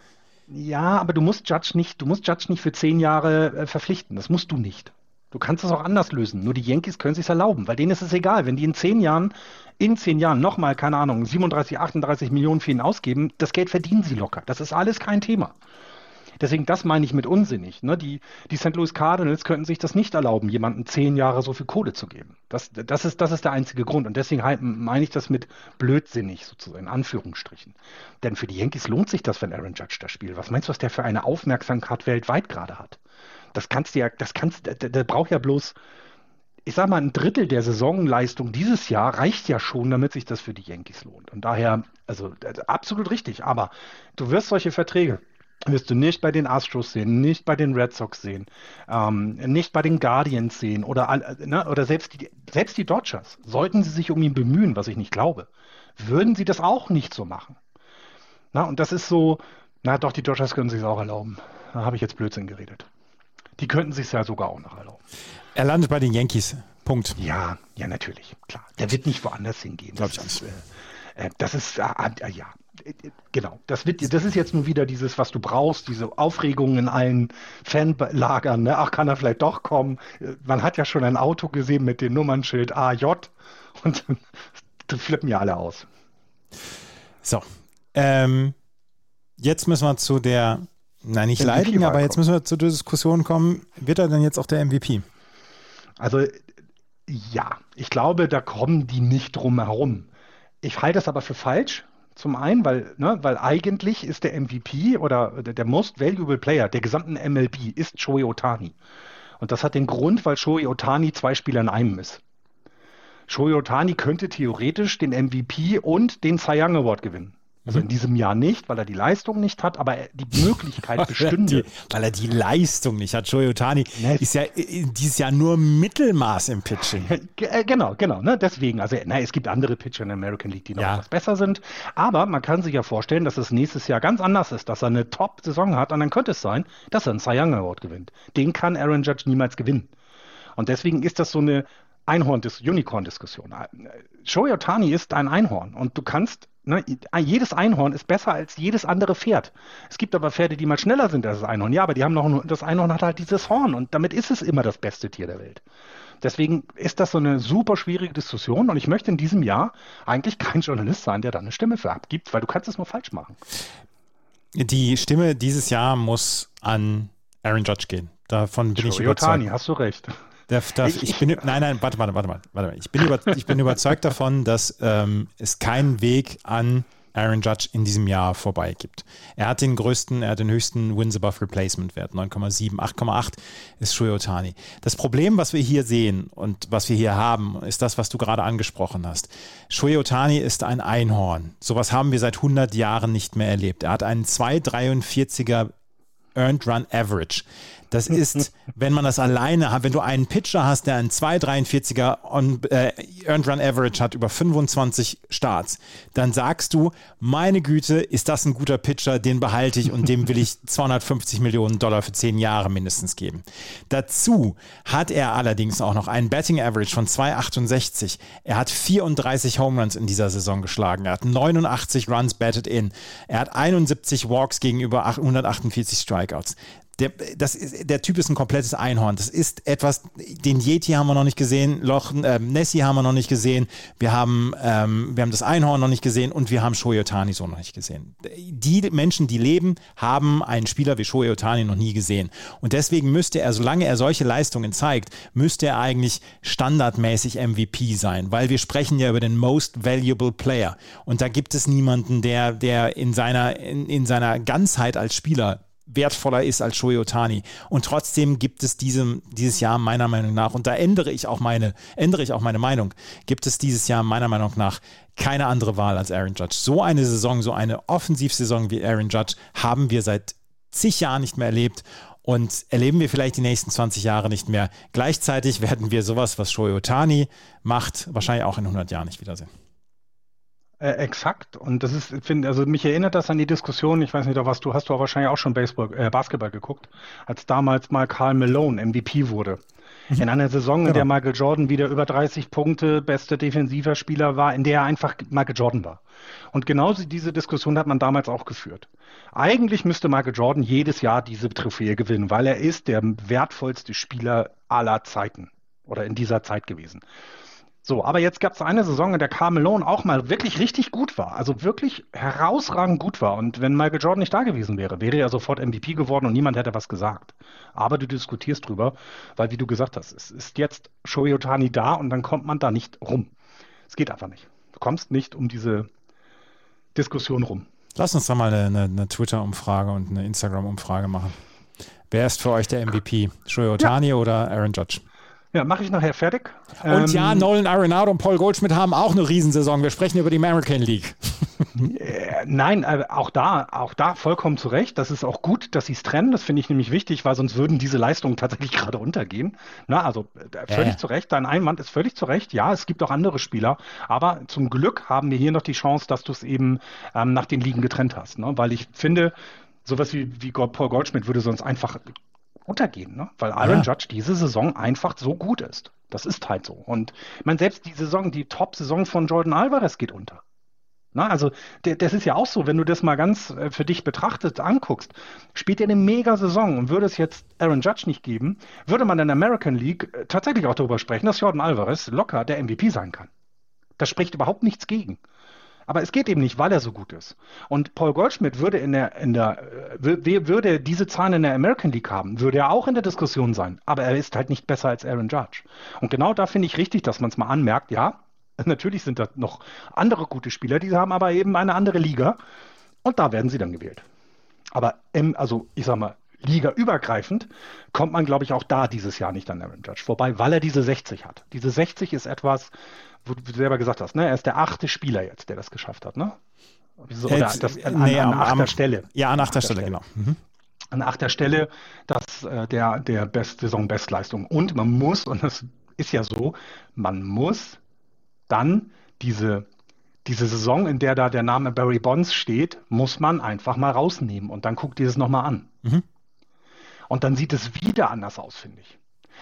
Ja, aber du musst Judge nicht, du musst Judge nicht für zehn Jahre äh, verpflichten. Das musst du nicht. Du kannst es auch anders lösen. Nur die Yankees können sich erlauben, weil denen ist es egal, wenn die in zehn Jahren, in zehn Jahren nochmal, keine Ahnung, 37, 38 Millionen für ihn ausgeben, das Geld verdienen sie locker. Das ist alles kein Thema. Deswegen, das meine ich mit unsinnig. Ne? Die, die St. Louis Cardinals könnten sich das nicht erlauben, jemandem zehn Jahre so viel Kohle zu geben. Das, das, ist, das ist der einzige Grund. Und deswegen meine ich das mit blödsinnig, sozusagen, in Anführungsstrichen. Denn für die Yankees lohnt sich das, wenn Aaron Judge das spielt. Was meinst du, was der für eine Aufmerksamkeit weltweit gerade hat? Das kannst du ja, das kannst, der, der braucht ja bloß, ich sag mal, ein Drittel der Saisonleistung dieses Jahr reicht ja schon, damit sich das für die Yankees lohnt. Und daher, also absolut richtig. Aber du wirst solche Verträge wirst du nicht bei den Astros sehen, nicht bei den Red Sox sehen, ähm, nicht bei den Guardians sehen oder, ne, oder selbst, die, selbst die Dodgers. Sollten sie sich um ihn bemühen, was ich nicht glaube, würden sie das auch nicht so machen. Na, und das ist so, na doch, die Dodgers können sich auch erlauben. Da habe ich jetzt Blödsinn geredet. Die könnten sich ja sogar auch noch erlauben.
Er landet bei den Yankees. Punkt.
Ja, ja, natürlich, klar. Der wird nicht woanders hingehen.
Glaube ich auch nicht.
Äh, das ist, äh, äh, ja, genau, das, wird, das ist jetzt nur wieder dieses, was du brauchst, diese Aufregung in allen Fanlagern. Ne? Ach, kann er vielleicht doch kommen? Man hat ja schon ein Auto gesehen mit dem Nummernschild AJ und dann flippen ja alle aus.
So, ähm, jetzt müssen wir zu der, nein, nicht leidigen, aber jetzt müssen wir zur Diskussion kommen. Wird er denn jetzt auch der MVP?
Also, ja, ich glaube, da kommen die nicht drum herum. Ich halte es aber für falsch, zum einen, weil, ne, weil eigentlich ist der MVP oder der Most Valuable Player der gesamten MLB ist Shohei Otani. Und das hat den Grund, weil Shohei Otani zwei Spieler in einem ist. Shohei Otani könnte theoretisch den MVP und den Cy Young Award gewinnen. Also in mhm. diesem Jahr nicht, weil er die Leistung nicht hat, aber die Möglichkeit bestünde.
Die, weil er die Leistung nicht hat. Joey Otani ne? ist ja dieses Jahr nur Mittelmaß im Pitching.
Äh, genau, genau. Ne? Deswegen, also na, es gibt andere Pitcher in der American League, die noch ja. etwas besser sind. Aber man kann sich ja vorstellen, dass es nächstes Jahr ganz anders ist, dass er eine Top-Saison hat und dann könnte es sein, dass er einen Cy Young Award gewinnt. Den kann Aaron Judge niemals gewinnen. Und deswegen ist das so eine Einhorn-Unicorn-Diskussion. Shohei Otani ist ein Einhorn und du kannst Ne, jedes Einhorn ist besser als jedes andere Pferd. Es gibt aber Pferde, die mal schneller sind als das Einhorn. Ja, aber die haben noch das Einhorn hat halt dieses Horn und damit ist es immer das beste Tier der Welt. Deswegen ist das so eine super schwierige Diskussion und ich möchte in diesem Jahr eigentlich kein Journalist sein, der da eine Stimme für abgibt, weil du kannst es nur falsch machen.
Die Stimme dieses Jahr muss an Aaron Judge gehen. Davon bin Joe ich überzeugt.
Otani, hast du recht.
Darf, darf, ich, bin, nein, nein, warte, warte, warte, warte, warte. Ich bin, über, ich bin überzeugt davon, dass ähm, es keinen Weg an Aaron Judge in diesem Jahr vorbei gibt. Er hat den größten, er hat den höchsten Wins above Replacement Wert, 9,7, 8,8 ist Shui Otani. Das Problem, was wir hier sehen und was wir hier haben, ist das, was du gerade angesprochen hast. Shui Otani ist ein Einhorn. Sowas haben wir seit 100 Jahren nicht mehr erlebt. Er hat einen 2,43er Earned Run Average. Das ist, wenn man das alleine hat, wenn du einen Pitcher hast, der einen 2,43er on, äh, Earned Run Average hat über 25 Starts, dann sagst du, meine Güte, ist das ein guter Pitcher, den behalte ich und dem will ich 250 Millionen Dollar für 10 Jahre mindestens geben. Dazu hat er allerdings auch noch einen Betting Average von 2,68. Er hat 34 Home Runs in dieser Saison geschlagen. Er hat 89 Runs batted in. Er hat 71 Walks gegenüber 148 Strikeouts der, das ist, der Typ ist ein komplettes Einhorn. Das ist etwas, den Yeti haben wir noch nicht gesehen, Loch, äh, Nessie haben wir noch nicht gesehen, wir haben, ähm, wir haben das Einhorn noch nicht gesehen und wir haben Shohei Otani so noch nicht gesehen. Die Menschen, die leben, haben einen Spieler wie Shohei Otani noch nie gesehen. Und deswegen müsste er, solange er solche Leistungen zeigt, müsste er eigentlich standardmäßig MVP sein, weil wir sprechen ja über den Most Valuable Player. Und da gibt es niemanden, der, der in seiner, in, in seiner Ganzheit als Spieler wertvoller ist als Shohei Otani. Und trotzdem gibt es diesem, dieses Jahr meiner Meinung nach, und da ändere ich auch meine, ändere ich auch meine Meinung, gibt es dieses Jahr meiner Meinung nach keine andere Wahl als Aaron Judge. So eine Saison, so eine Offensivsaison wie Aaron Judge haben wir seit zig Jahren nicht mehr erlebt und erleben wir vielleicht die nächsten 20 Jahre nicht mehr. Gleichzeitig werden wir sowas, was Shohei Otani macht, wahrscheinlich auch in 100 Jahren nicht wiedersehen.
Äh, exakt. Und das ist, finde, also mich erinnert das an die Diskussion, ich weiß nicht, was du hast du auch wahrscheinlich auch schon Baseball, äh, Basketball geguckt, als damals mal Karl Malone MVP wurde. Mhm. In einer Saison, in genau. der Michael Jordan wieder über 30 Punkte bester defensiver Spieler war, in der er einfach Michael Jordan war. Und genau diese Diskussion hat man damals auch geführt. Eigentlich müsste Michael Jordan jedes Jahr diese Trophäe gewinnen, weil er ist der wertvollste Spieler aller Zeiten oder in dieser Zeit gewesen. So, aber jetzt gab es eine Saison, in der Carmelo auch mal wirklich richtig gut war. Also wirklich herausragend gut war. Und wenn Michael Jordan nicht da gewesen wäre, wäre er sofort MVP geworden und niemand hätte was gesagt. Aber du diskutierst drüber, weil, wie du gesagt hast, es ist jetzt Shohei Otani da und dann kommt man da nicht rum. Es geht einfach nicht. Du kommst nicht um diese Diskussion rum.
Lass uns da mal eine, eine Twitter-Umfrage und eine Instagram-Umfrage machen. Wer ist für euch der MVP? Shohei Otani ja. oder Aaron Judge?
Ja, mache ich nachher fertig.
Und ähm, ja, Nolan Arenado und Paul Goldschmidt haben auch eine Riesensaison. Wir sprechen über die American League.
Nein, äh, auch da, auch da vollkommen zu Recht. Das ist auch gut, dass sie es trennen. Das finde ich nämlich wichtig, weil sonst würden diese Leistungen tatsächlich gerade untergehen. Na, also äh, völlig äh. zu Recht. Dein Einwand ist völlig zu Recht. Ja, es gibt auch andere Spieler. Aber zum Glück haben wir hier noch die Chance, dass du es eben ähm, nach den Ligen getrennt hast. Ne? Weil ich finde, sowas wie, wie Paul Goldschmidt würde sonst einfach untergehen, ne? weil Aaron ja. Judge diese Saison einfach so gut ist. Das ist halt so. Und ich meine, selbst die Saison, die Top-Saison von Jordan Alvarez geht unter. Na, also der, das ist ja auch so, wenn du das mal ganz äh, für dich betrachtet anguckst, spielt er eine mega Saison und würde es jetzt Aaron Judge nicht geben, würde man in der American League äh, tatsächlich auch darüber sprechen, dass Jordan Alvarez locker der MVP sein kann. Da spricht überhaupt nichts gegen. Aber es geht eben nicht, weil er so gut ist. Und Paul Goldschmidt würde in der, in der, äh, würde diese Zahlen in der American League haben, würde er auch in der Diskussion sein. Aber er ist halt nicht besser als Aaron Judge. Und genau da finde ich richtig, dass man es mal anmerkt, ja, natürlich sind da noch andere gute Spieler, die haben aber eben eine andere Liga. Und da werden sie dann gewählt. Aber, im, also ich sag mal, Liga übergreifend kommt man, glaube ich, auch da dieses Jahr nicht an Aaron Judge vorbei, weil er diese 60 hat. Diese 60 ist etwas, wo du selber gesagt hast, ne? Er ist der achte Spieler jetzt, der das geschafft hat, ne?
So, oder das, an, nee, an, an achter am, Stelle. Ja, an achter, Stelle, Stelle, genau. Mhm.
An achter Stelle, das äh, der, der Best Saison-Bestleistung. Und man muss, und das ist ja so, man muss dann diese, diese Saison, in der da der Name Barry Bonds steht, muss man einfach mal rausnehmen und dann guckt ihr es nochmal an. Mhm. Und dann sieht es wieder anders aus, finde ich.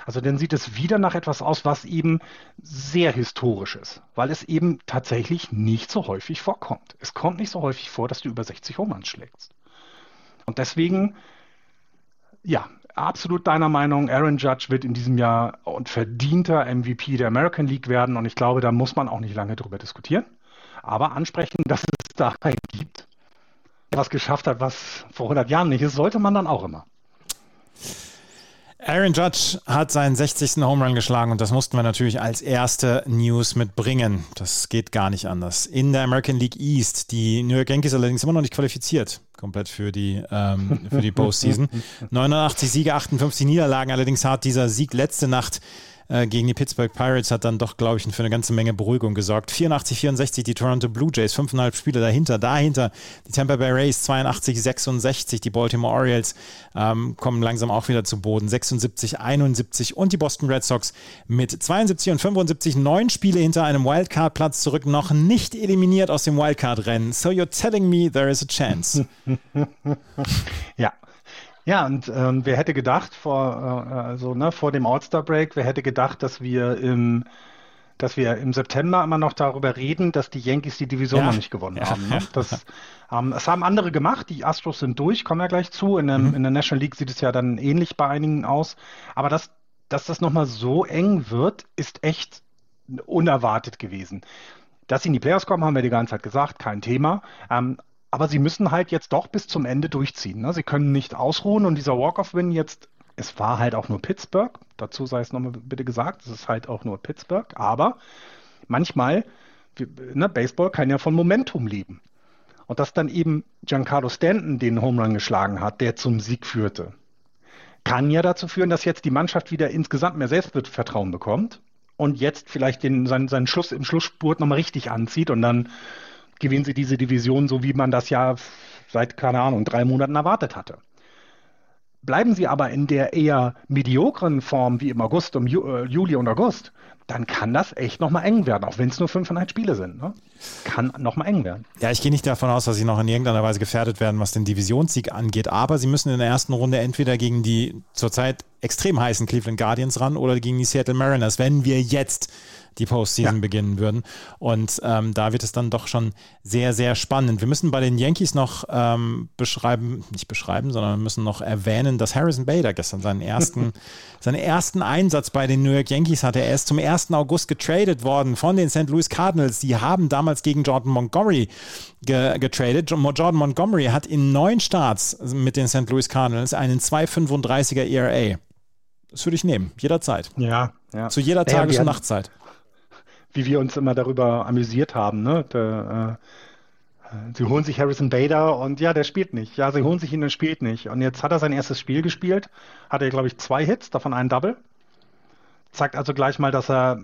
Also dann sieht es wieder nach etwas aus, was eben sehr historisch ist, weil es eben tatsächlich nicht so häufig vorkommt. Es kommt nicht so häufig vor, dass du über 60 Home schlägst. Und deswegen, ja, absolut deiner Meinung, Aaron Judge wird in diesem Jahr und verdienter MVP der American League werden. Und ich glaube, da muss man auch nicht lange drüber diskutieren. Aber ansprechen, dass es da gibt, was geschafft hat, was vor 100 Jahren nicht ist, sollte man dann auch immer.
Aaron Judge hat seinen 60. Home Run geschlagen und das mussten wir natürlich als erste News mitbringen. Das geht gar nicht anders. In der American League East, die New York Yankees allerdings immer noch nicht qualifiziert, komplett für die, ähm, für die Postseason. 89 Siege, 58 Niederlagen. Allerdings hat dieser Sieg letzte Nacht äh, gegen die Pittsburgh Pirates hat dann doch, glaube ich, für eine ganze Menge Beruhigung gesorgt. 84, 64 die Toronto Blue Jays, fünfeinhalb Spiele dahinter. Dahinter die Tampa Bay Rays 82, 66. Die Baltimore Orioles ähm, kommen langsam auch wieder zu Boden. 76, 71 und die Boston Red Sox mit 72 und 75 neun Spiele hinter einem Wildcard-Platz zurück, noch nicht eliminiert aus dem Wildcard-Rennen. So you're telling me there is a chance.
ja, ja, und ähm, wer hätte gedacht vor, äh, also, ne, vor dem All-Star-Break, wer hätte gedacht, dass wir im, dass wir im September immer noch darüber reden, dass die Yankees die Division ja. noch nicht gewonnen ja. haben. Ne? Das, ähm, das haben andere gemacht, die Astros sind durch, kommen wir gleich zu. In, dem, mhm. in der National League sieht es ja dann ähnlich bei einigen aus. Aber das, dass das nochmal so eng wird, ist echt unerwartet gewesen. Dass sie in die Playoffs kommen, haben wir die ganze Zeit gesagt, kein Thema. Ähm, aber sie müssen halt jetzt doch bis zum Ende durchziehen. Ne? Sie können nicht ausruhen und dieser Walk-off-Win jetzt, es war halt auch nur Pittsburgh, dazu sei es nochmal bitte gesagt, es ist halt auch nur Pittsburgh, aber manchmal, ne, Baseball kann ja von Momentum leben. Und dass dann eben Giancarlo Stanton den Home Run geschlagen hat, der zum Sieg führte, kann ja dazu führen, dass jetzt die Mannschaft wieder insgesamt mehr Selbstvertrauen bekommt und jetzt vielleicht den, seinen, seinen Schluss im Schlussspurt nochmal richtig anzieht und dann gewinnen sie diese Division, so wie man das ja seit, keine Ahnung, drei Monaten erwartet hatte. Bleiben sie aber in der eher mediokren Form wie im August, im Ju äh, Juli und August, dann kann das echt nochmal eng werden, auch wenn es nur fünfeinhalb Spiele sind. Ne? Kann nochmal eng werden.
Ja, ich gehe nicht davon aus, dass sie noch in irgendeiner Weise gefährdet werden, was den Divisionssieg angeht, aber sie müssen in der ersten Runde entweder gegen die zurzeit extrem heißen Cleveland Guardians ran oder gegen die Seattle Mariners, wenn wir jetzt die Postseason ja. beginnen würden. Und ähm, da wird es dann doch schon sehr, sehr spannend. Wir müssen bei den Yankees noch ähm, beschreiben, nicht beschreiben, sondern wir müssen noch erwähnen, dass Harrison Bader gestern seinen ersten, seinen ersten Einsatz bei den New York Yankees hatte. Er ist zum 1. August getradet worden von den St. Louis Cardinals. Die haben damals gegen Jordan Montgomery ge getradet. Jordan Montgomery hat in neun Starts mit den St. Louis Cardinals einen 2,35er ERA. Das würde ich nehmen, jederzeit.
Ja, ja.
Zu jeder Tages- und Nachtzeit
wie wir uns immer darüber amüsiert haben. Ne? Der, äh, sie holen sich Harrison Bader und ja, der spielt nicht. Ja, sie holen sich ihn und spielt nicht. Und jetzt hat er sein erstes Spiel gespielt, hat er, glaube ich, zwei Hits, davon einen Double. Zeigt also gleich mal, dass er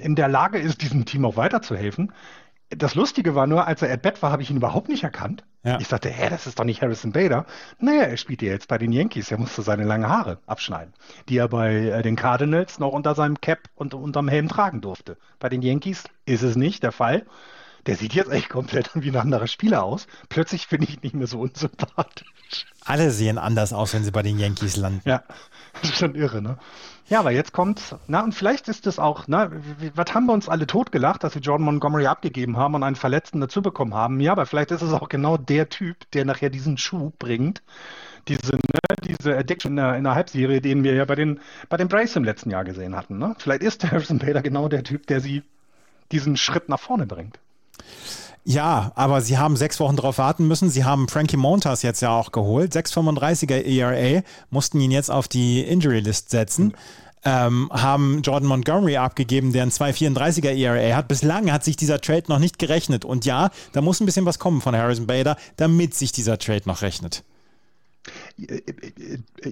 in der Lage ist, diesem Team auch weiterzuhelfen das Lustige war nur, als er at bat war, habe ich ihn überhaupt nicht erkannt. Ja. Ich dachte, hä, das ist doch nicht Harrison Bader. Naja, er spielt ja jetzt bei den Yankees. Er musste seine langen Haare abschneiden, die er bei äh, den Cardinals noch unter seinem Cap und unterm Helm tragen durfte. Bei den Yankees ist es nicht der Fall. Der sieht jetzt echt komplett wie ein anderer Spieler aus. Plötzlich finde ich ihn nicht mehr so unsympathisch.
Alle sehen anders aus, wenn sie bei den Yankees landen.
Ja, das ist schon irre, ne? Ja, aber jetzt kommt, na, und vielleicht ist es auch, na, was haben wir uns alle totgelacht, dass wir Jordan Montgomery abgegeben haben und einen Verletzten dazu bekommen haben? Ja, aber vielleicht ist es auch genau der Typ, der nachher diesen Schuh bringt, diese, ne, diese Addiction in der, in der Halbserie, den wir ja bei den, bei den Braves im letzten Jahr gesehen hatten. Ne? Vielleicht ist Harrison Bader genau der Typ, der sie diesen Schritt nach vorne bringt.
Ja, aber sie haben sechs Wochen darauf warten müssen. Sie haben Frankie Montas jetzt ja auch geholt. 6,35er ERA, mussten ihn jetzt auf die Injury List setzen. Ähm, haben Jordan Montgomery abgegeben, der ein 2,34er ERA hat. Bislang hat sich dieser Trade noch nicht gerechnet. Und ja, da muss ein bisschen was kommen von Harrison Bader, damit sich dieser Trade noch rechnet.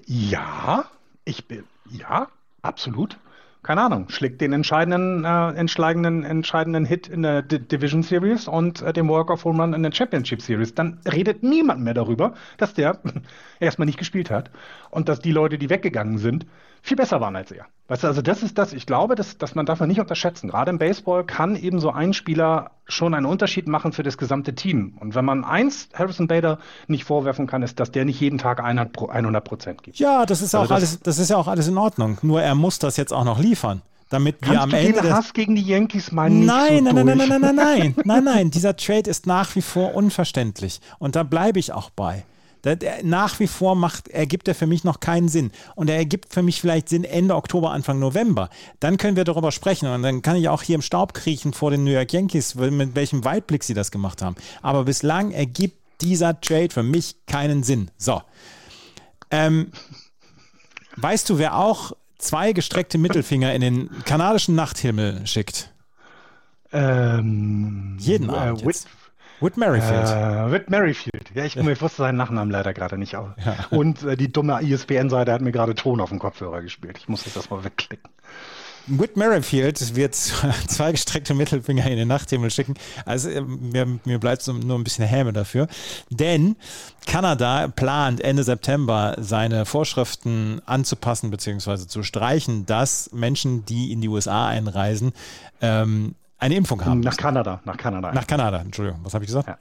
Ja, ich bin, ja, absolut keine Ahnung, schlägt den entscheidenden, äh, entscheidenden, entscheidenden Hit in der D Division Series und äh, den Walk-Off Home Run in der Championship Series. Dann redet niemand mehr darüber, dass der erstmal nicht gespielt hat und dass die Leute, die weggegangen sind, viel besser waren als er. Weißt du, also das ist das, ich glaube, das, dass man darf man nicht unterschätzen. Gerade im Baseball kann eben so ein Spieler schon einen Unterschied machen für das gesamte Team. Und wenn man eins Harrison Bader nicht vorwerfen kann, ist, dass der nicht jeden Tag 100 Prozent gibt.
Ja, das ist, also auch das, alles, das ist ja auch alles in Ordnung. Nur er muss das jetzt auch noch liefern damit wir am
du
Ende.
Den Hass gegen die Yankees mal nicht
nein,
so
nein,
durch.
nein, nein, nein, nein, nein, nein, nein. Dieser Trade ist nach wie vor unverständlich und da bleibe ich auch bei. Der, der, nach wie vor macht, ergibt er für mich noch keinen Sinn. Und er ergibt für mich vielleicht Sinn Ende Oktober, Anfang November. Dann können wir darüber sprechen. Und dann kann ich auch hier im Staub kriechen vor den New York Yankees, mit welchem Weitblick sie das gemacht haben. Aber bislang ergibt dieser Trade für mich keinen Sinn. So. Ähm, weißt du, wer auch zwei gestreckte Mittelfinger in den kanadischen Nachthimmel schickt?
Ähm,
Jeden
äh,
Abend.
Whit,
Merrifield.
Äh, Whit Merrifield. Ja, ich, ja. ich wusste seinen Nachnamen leider gerade nicht. Ja. Und äh, die dumme ISBN-Seite hat mir gerade Ton auf dem Kopfhörer gespielt. Ich muss das erstmal wegklicken.
Whit Merrifield wird zwei gestreckte Mittelfinger in den Nachthimmel schicken. Also äh, mir, mir bleibt so nur ein bisschen Häme dafür. Denn Kanada plant Ende September seine Vorschriften anzupassen bzw. zu streichen, dass Menschen, die in die USA einreisen, ähm, eine Impfung haben.
Nach Kanada, nach Kanada.
Nach Kanada, Entschuldigung, was habe ich gesagt?
Ja.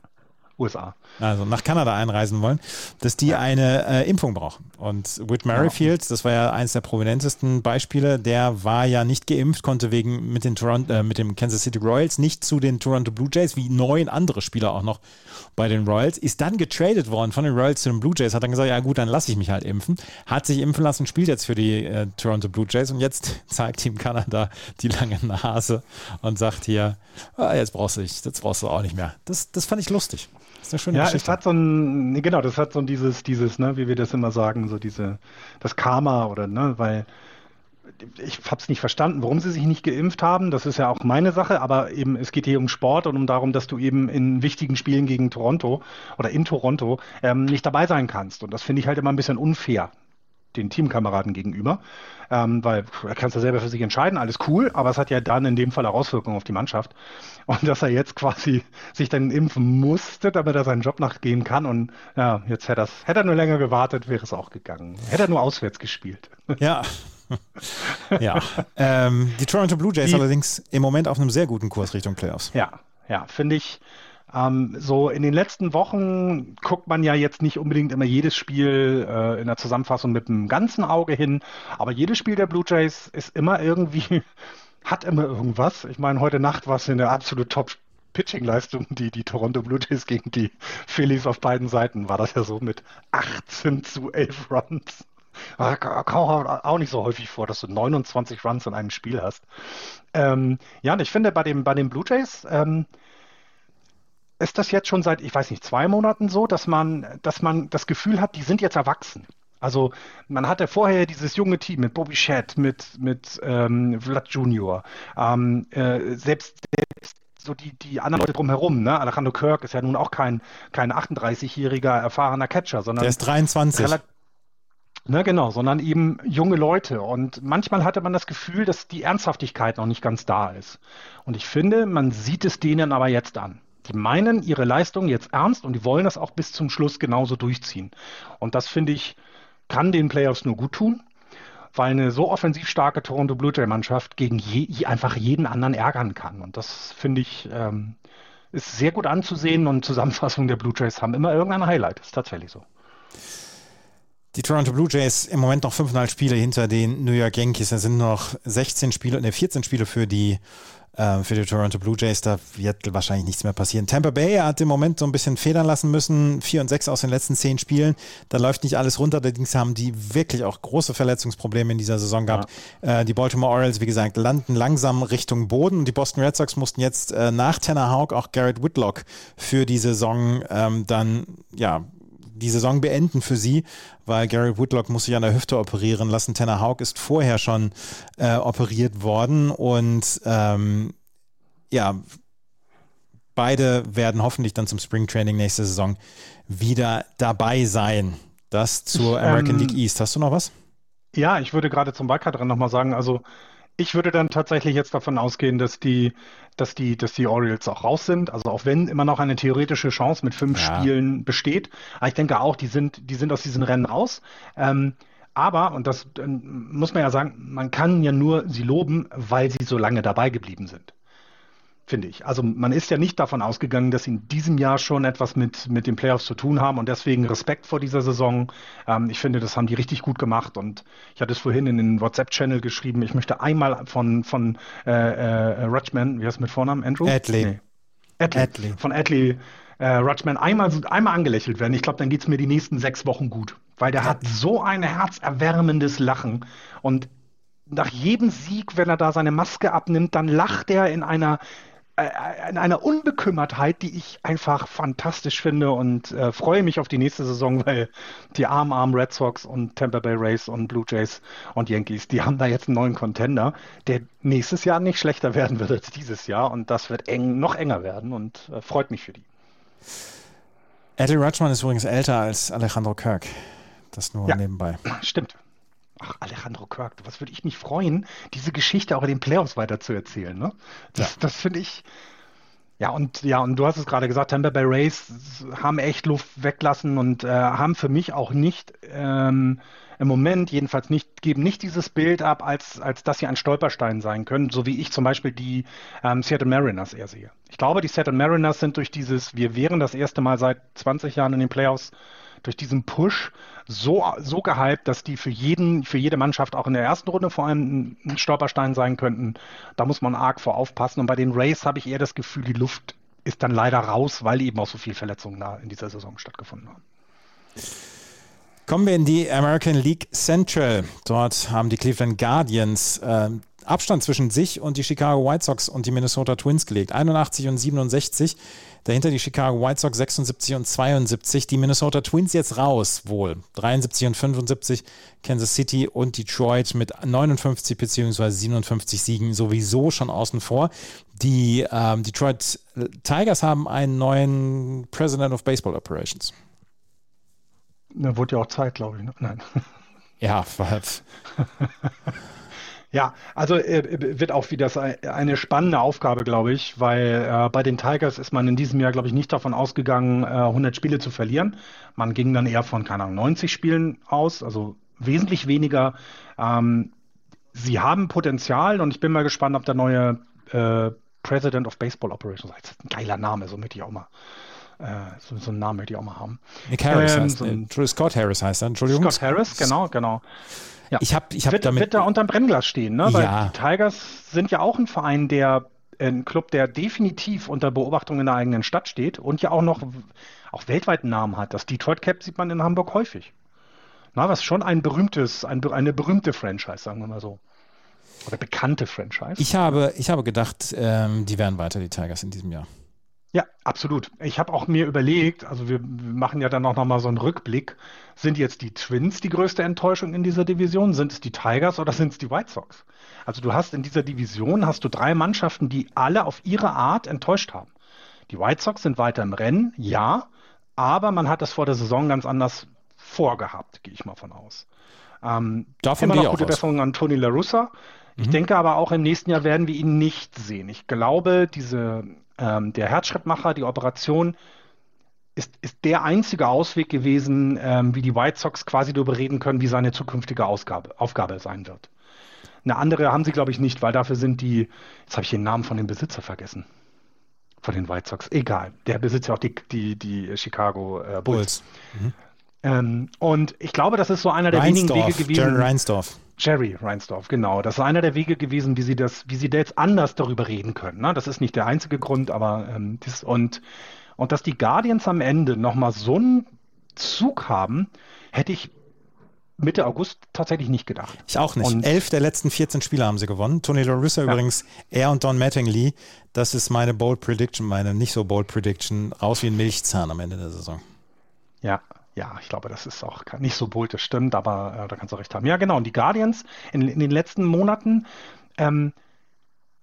USA.
Also nach Kanada einreisen wollen, dass die eine äh, Impfung brauchen. Und Whit Merrifield, das war ja eines der prominentesten Beispiele, der war ja nicht geimpft, konnte wegen mit den Toronto, äh, mit dem Kansas City Royals nicht zu den Toronto Blue Jays, wie neun andere Spieler auch noch bei den Royals, ist dann getradet worden von den Royals zu den Blue Jays, hat dann gesagt, ja gut, dann lasse ich mich halt impfen, hat sich impfen lassen, spielt jetzt für die äh, Toronto Blue Jays und jetzt zeigt Team Kanada die lange Nase und sagt hier, ah, jetzt brauchst du dich, jetzt brauchst du auch nicht mehr. Das, das fand ich lustig. Das ist eine schöne
ja,
Geschichte.
es hat so ein, genau, das hat so dieses, dieses, ne, wie wir das immer sagen, so diese, das Karma oder, ne, weil ich habe es nicht verstanden, warum sie sich nicht geimpft haben. Das ist ja auch meine Sache, aber eben es geht hier um Sport und um darum, dass du eben in wichtigen Spielen gegen Toronto oder in Toronto ähm, nicht dabei sein kannst. Und das finde ich halt immer ein bisschen unfair den Teamkameraden gegenüber, ähm, weil er kann es ja selber für sich entscheiden, alles cool, aber es hat ja dann in dem Fall auch Auswirkungen auf die Mannschaft. Und dass er jetzt quasi sich dann impfen musste, damit er seinen Job nachgehen kann. Und ja, jetzt hätte, hätte er nur länger gewartet, wäre es auch gegangen. Hätte er nur auswärts gespielt.
Ja. ja. Ähm, die Toronto Blue Jays die, allerdings im Moment auf einem sehr guten Kurs Richtung Playoffs.
Ja, ja, finde ich. Ähm, so in den letzten Wochen guckt man ja jetzt nicht unbedingt immer jedes Spiel äh, in der Zusammenfassung mit einem ganzen Auge hin, aber jedes Spiel der Blue Jays ist immer irgendwie, hat immer irgendwas. Ich meine, heute Nacht war es eine absolut top Pitching-Leistung, die die Toronto Blue Jays gegen die Phillies auf beiden Seiten war das ja so mit 18 zu 11 Runs. Kommt auch nicht so häufig vor, dass du 29 Runs in einem Spiel hast. Ähm, ja, und ich finde bei, dem, bei den Blue Jays ähm, ist das jetzt schon seit, ich weiß nicht, zwei Monaten so, dass man, dass man das Gefühl hat, die sind jetzt erwachsen. Also man hatte vorher dieses junge Team mit Bobby Shedd, mit, mit ähm, Vlad Junior, ähm, äh, selbst, selbst so die, die anderen Leute drumherum, ne? Alejandro Kirk ist ja nun auch kein, kein 38-jähriger erfahrener Catcher, sondern.
Der ist 23.
Ne, genau, sondern eben junge Leute. Und manchmal hatte man das Gefühl, dass die Ernsthaftigkeit noch nicht ganz da ist. Und ich finde, man sieht es denen aber jetzt an. Die meinen ihre Leistung jetzt ernst und die wollen das auch bis zum Schluss genauso durchziehen. Und das finde ich, kann den Playoffs nur gut tun, weil eine so offensiv starke Toronto Blue Jay Mannschaft gegen je, einfach jeden anderen ärgern kann. Und das finde ich, ähm, ist sehr gut anzusehen und Zusammenfassungen der Blue Jays haben immer irgendein Highlight. Ist tatsächlich so.
Die Toronto Blue Jays im Moment noch fünfeinhalb Spiele hinter den New York Yankees. Es sind noch 16 Spiele, ne, 14 Spiele für die für die Toronto Blue Jays, da wird wahrscheinlich nichts mehr passieren. Tampa Bay hat im Moment so ein bisschen federn lassen müssen, 4 und 6 aus den letzten 10 Spielen. Da läuft nicht alles runter, allerdings haben die wirklich auch große Verletzungsprobleme in dieser Saison gehabt. Ja. Äh, die Baltimore Orioles, wie gesagt, landen langsam Richtung Boden und die Boston Red Sox mussten jetzt äh, nach Tanner Houck auch Garrett Whitlock für die Saison ähm, dann, ja, die Saison beenden für sie, weil Gary Whitlock muss sich an der Hüfte operieren lassen. Tanner Houck ist vorher schon äh, operiert worden und ähm, ja, beide werden hoffentlich dann zum Springtraining nächste Saison wieder dabei sein. Das zur American ähm, League East. Hast du noch was?
Ja, ich würde gerade zum Wildcard nochmal sagen, also ich würde dann tatsächlich jetzt davon ausgehen, dass die, dass die, dass die Orioles auch raus sind. Also auch wenn immer noch eine theoretische Chance mit fünf ja. Spielen besteht. Aber ich denke auch, die sind, die sind aus diesen Rennen raus. Ähm, Aber, und das muss man ja sagen, man kann ja nur sie loben, weil sie so lange dabei geblieben sind finde ich. Also man ist ja nicht davon ausgegangen, dass sie in diesem Jahr schon etwas mit, mit den Playoffs zu tun haben und deswegen Respekt vor dieser Saison. Ähm, ich finde, das haben die richtig gut gemacht und ich hatte es vorhin in den WhatsApp-Channel geschrieben, ich möchte einmal von, von äh, äh, Rutschman, wie heißt mit Vornamen, Andrew?
Adley. Nee.
Adley. Adley. Von Adley äh, Rutschman einmal, einmal angelächelt werden. Ich glaube, dann geht es mir die nächsten sechs Wochen gut, weil der ja. hat so ein herzerwärmendes Lachen und nach jedem Sieg, wenn er da seine Maske abnimmt, dann lacht er in einer in einer Unbekümmertheit, die ich einfach fantastisch finde und äh, freue mich auf die nächste Saison, weil die armen, armen Red Sox und Tampa Bay Rays und Blue Jays und Yankees, die haben da jetzt einen neuen Contender, der nächstes Jahr nicht schlechter werden wird als dieses Jahr und das wird eng, noch enger werden und äh, freut mich für die.
Eddie Rutschman ist übrigens älter als Alejandro Kirk. Das nur ja, nebenbei.
Stimmt. Ach, Alejandro Kirk, was würde ich mich freuen, diese Geschichte auch in den Playoffs weiter zu erzählen. Ne? Das, ja. das finde ich. Ja, und ja, und du hast es gerade gesagt, Tampa Bay Rays haben echt Luft weglassen und äh, haben für mich auch nicht ähm, im Moment jedenfalls nicht, geben nicht dieses Bild ab, als, als dass sie ein Stolperstein sein können, so wie ich zum Beispiel die ähm, Seattle Mariners eher sehe. Ich glaube, die Seattle Mariners sind durch dieses, wir wären das erste Mal seit 20 Jahren in den Playoffs durch diesen Push so, so gehypt, dass die für jeden, für jede Mannschaft auch in der ersten Runde vor allem ein Stolperstein sein könnten. Da muss man arg vor aufpassen. Und bei den Rays habe ich eher das Gefühl, die Luft ist dann leider raus, weil eben auch so viele Verletzungen da in dieser Saison stattgefunden haben.
Kommen wir in die American League Central. Dort haben die Cleveland Guardians äh, Abstand zwischen sich und die Chicago White Sox und die Minnesota Twins gelegt. 81 und 67. Dahinter die Chicago White Sox 76 und 72. Die Minnesota Twins jetzt raus, wohl. 73 und 75. Kansas City und Detroit mit 59 bzw. 57 Siegen sowieso schon außen vor. Die ähm, Detroit Tigers haben einen neuen President of Baseball Operations.
Da wurde ja auch Zeit, glaube ich. Ne? Nein.
Ja, was?
Ja, also äh, wird auch wieder eine spannende Aufgabe, glaube ich, weil äh, bei den Tigers ist man in diesem Jahr, glaube ich, nicht davon ausgegangen, äh, 100 Spiele zu verlieren. Man ging dann eher von, keine Ahnung, 90 Spielen aus, also wesentlich weniger. Ähm, sie haben Potenzial und ich bin mal gespannt, ob der neue äh, President of Baseball Operations, das ist ein geiler Name, so möchte ich auch mal. Äh, so, so, einen Namen möchte ich auch mal haben.
Nick Harris ähm, heißt, so Scott Harris heißt er, Entschuldigung.
Scott Harris, genau, genau.
Ja. Ich habe ich hab
wird,
damit.
Wird da unterm Brennglas stehen, ne? Weil ja. die Tigers sind ja auch ein Verein, der ein Club, der definitiv unter Beobachtung in der eigenen Stadt steht und ja auch noch auch weltweiten Namen hat. Das Detroit Cap sieht man in Hamburg häufig. Na, was schon ein berühmtes, ein, eine berühmte Franchise, sagen wir mal so. Oder bekannte Franchise.
Ich habe, ich habe gedacht, ähm, die werden weiter, die Tigers in diesem Jahr.
Ja, absolut. Ich habe auch mir überlegt, also wir, wir machen ja dann auch nochmal so einen Rückblick. Sind jetzt die Twins die größte Enttäuschung in dieser Division? Sind es die Tigers oder sind es die White Sox? Also du hast in dieser Division hast du drei Mannschaften, die alle auf ihre Art enttäuscht haben. Die White Sox sind weiter im Rennen, ja, aber man hat das vor der Saison ganz anders vorgehabt, gehe ich mal von aus. Ähm, Davon immer noch gute Besserung an Tony La Russa. Ich mhm. denke aber auch im nächsten Jahr werden wir ihn nicht sehen. Ich glaube, diese ähm, der Herzschrittmacher, die Operation, ist, ist der einzige Ausweg gewesen, ähm, wie die White Sox quasi darüber reden können, wie seine zukünftige Ausgabe, Aufgabe sein wird. Eine andere haben sie, glaube ich, nicht, weil dafür sind die, jetzt habe ich den Namen von dem Besitzer vergessen. Von den White Sox. Egal. Der besitzt ja auch die, die, die Chicago äh, Bulls. Bulls. Mhm. Ähm, und ich glaube, das ist so einer der Reinsdorf, wenigen Wege gewesen.
Jerry Reinsdorf.
Jerry Reinsdorf, genau. Das ist einer der Wege gewesen, wie sie das, wie sie da jetzt anders darüber reden können. Ne? Das ist nicht der einzige Grund, aber ähm, das, und, und dass die Guardians am Ende nochmal so einen Zug haben, hätte ich Mitte August tatsächlich nicht gedacht.
Ich auch nicht. Und Elf der letzten 14 Spiele haben sie gewonnen. Tony La Russa ja. übrigens, er und Don Mattingly. Das ist meine Bold Prediction, meine nicht so Bold Prediction. Raus wie ein Milchzahn am Ende der Saison.
Ja, ja, ich glaube, das ist auch nicht so bold, das stimmt, aber äh, da kannst du recht haben. Ja, genau. Und die Guardians in, in den letzten Monaten ähm,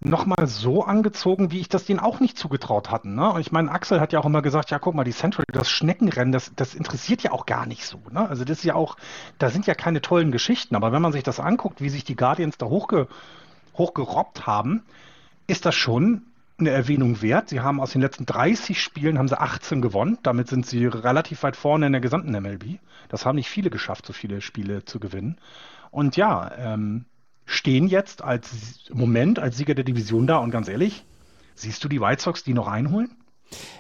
nochmal so angezogen, wie ich das denen auch nicht zugetraut hatten. Ne? Und ich meine, Axel hat ja auch immer gesagt, ja, guck mal, die Central, das Schneckenrennen, das, das interessiert ja auch gar nicht so. Ne? Also das ist ja auch, da sind ja keine tollen Geschichten, aber wenn man sich das anguckt, wie sich die Guardians da hochge, hochgerobbt haben, ist das schon eine Erwähnung wert. Sie haben aus den letzten 30 Spielen haben sie 18 gewonnen. Damit sind sie relativ weit vorne in der gesamten MLB. Das haben nicht viele geschafft, so viele Spiele zu gewinnen. Und ja, ähm, stehen jetzt als Moment als Sieger der Division da. Und ganz ehrlich, siehst du die White Sox die noch einholen?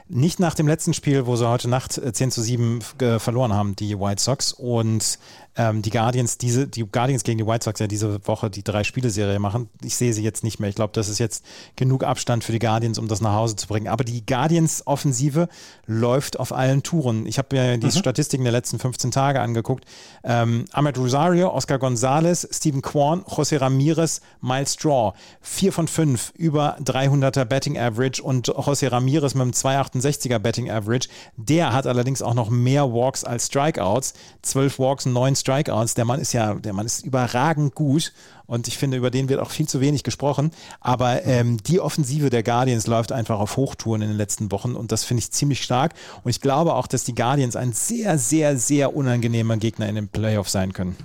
Nicht nach dem letzten Spiel, wo sie heute Nacht 10 äh, zu 7 verloren haben, die White Sox. Und ähm, die Guardians, diese, die Guardians gegen die White Sox ja diese Woche die drei Spiele-Serie machen. Ich sehe sie jetzt nicht mehr. Ich glaube, das ist jetzt genug Abstand für die Guardians, um das nach Hause zu bringen. Aber die Guardians-Offensive läuft auf allen Touren. Ich habe mir die mhm. Statistiken der letzten 15 Tage angeguckt. Ähm, Ahmed Rosario, Oscar Gonzalez, Stephen Kwan, José Ramirez, Miles Straw. Vier von fünf über 300er Betting Average und José Ramirez mit einem 268er Betting Average. Der hat allerdings auch noch mehr Walks als Strikeouts. Zwölf Walks, neun Strikeouts. Strikeouts. Der Mann ist ja, der Mann ist überragend gut und ich finde, über den wird auch viel zu wenig gesprochen. Aber ähm, die Offensive der Guardians läuft einfach auf Hochtouren in den letzten Wochen und das finde ich ziemlich stark. Und ich glaube auch, dass die Guardians ein sehr, sehr, sehr unangenehmer Gegner in den Playoffs sein können.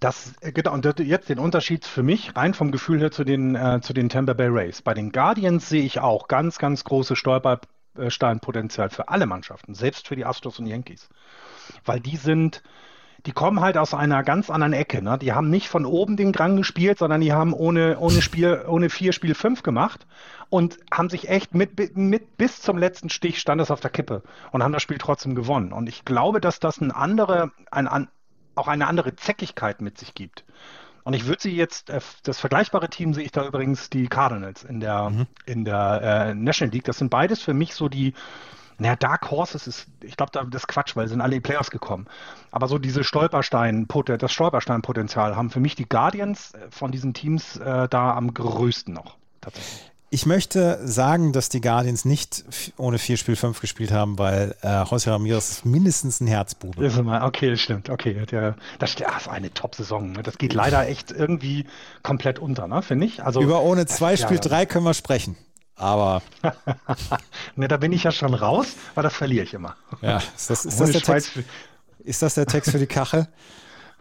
Das, äh, genau, und jetzt den Unterschied für mich rein vom Gefühl her zu den, äh, zu den Tampa Bay Rays. Bei den Guardians sehe ich auch ganz, ganz große Stolpersteinpotenzial für alle Mannschaften, selbst für die Astros und Yankees. Weil die sind, die kommen halt aus einer ganz anderen Ecke. Ne? Die haben nicht von oben den Drang gespielt, sondern die haben ohne, ohne Spiel, ohne vier Spiel fünf gemacht und haben sich echt mit, mit bis zum letzten Stich stand es auf der Kippe und haben das Spiel trotzdem gewonnen. Und ich glaube, dass das eine andere, ein, auch eine andere Zäckigkeit mit sich gibt. Und ich würde sie jetzt, äh, das vergleichbare Team sehe ich da übrigens die Cardinals in der, mhm. in der äh, National League. Das sind beides für mich so die, naja, Dark Horses ist, ich glaube, das ist Quatsch, weil sind alle in die Playoffs gekommen. Aber so diese Stolperstein, das Stolpersteinpotenzial haben für mich die Guardians äh, von diesen Teams äh, da am größten noch. Tatsächlich.
Ich möchte sagen, dass die Guardians nicht ohne 4 Spiel 5 gespielt haben, weil äh, José Ramirez ist mindestens ein Herzbube.
Okay, das stimmt. Okay, der, das, das war eine Top-Saison. Ne? Das geht leider echt irgendwie komplett unter, ne, finde ich.
Also, Über ohne 2 Spiel 3 ja, können wir sprechen. Aber.
ne, da bin ich ja schon raus, weil das verliere ich immer.
Ja, ist das, ist das, der, Text, ist das der Text für die Kachel?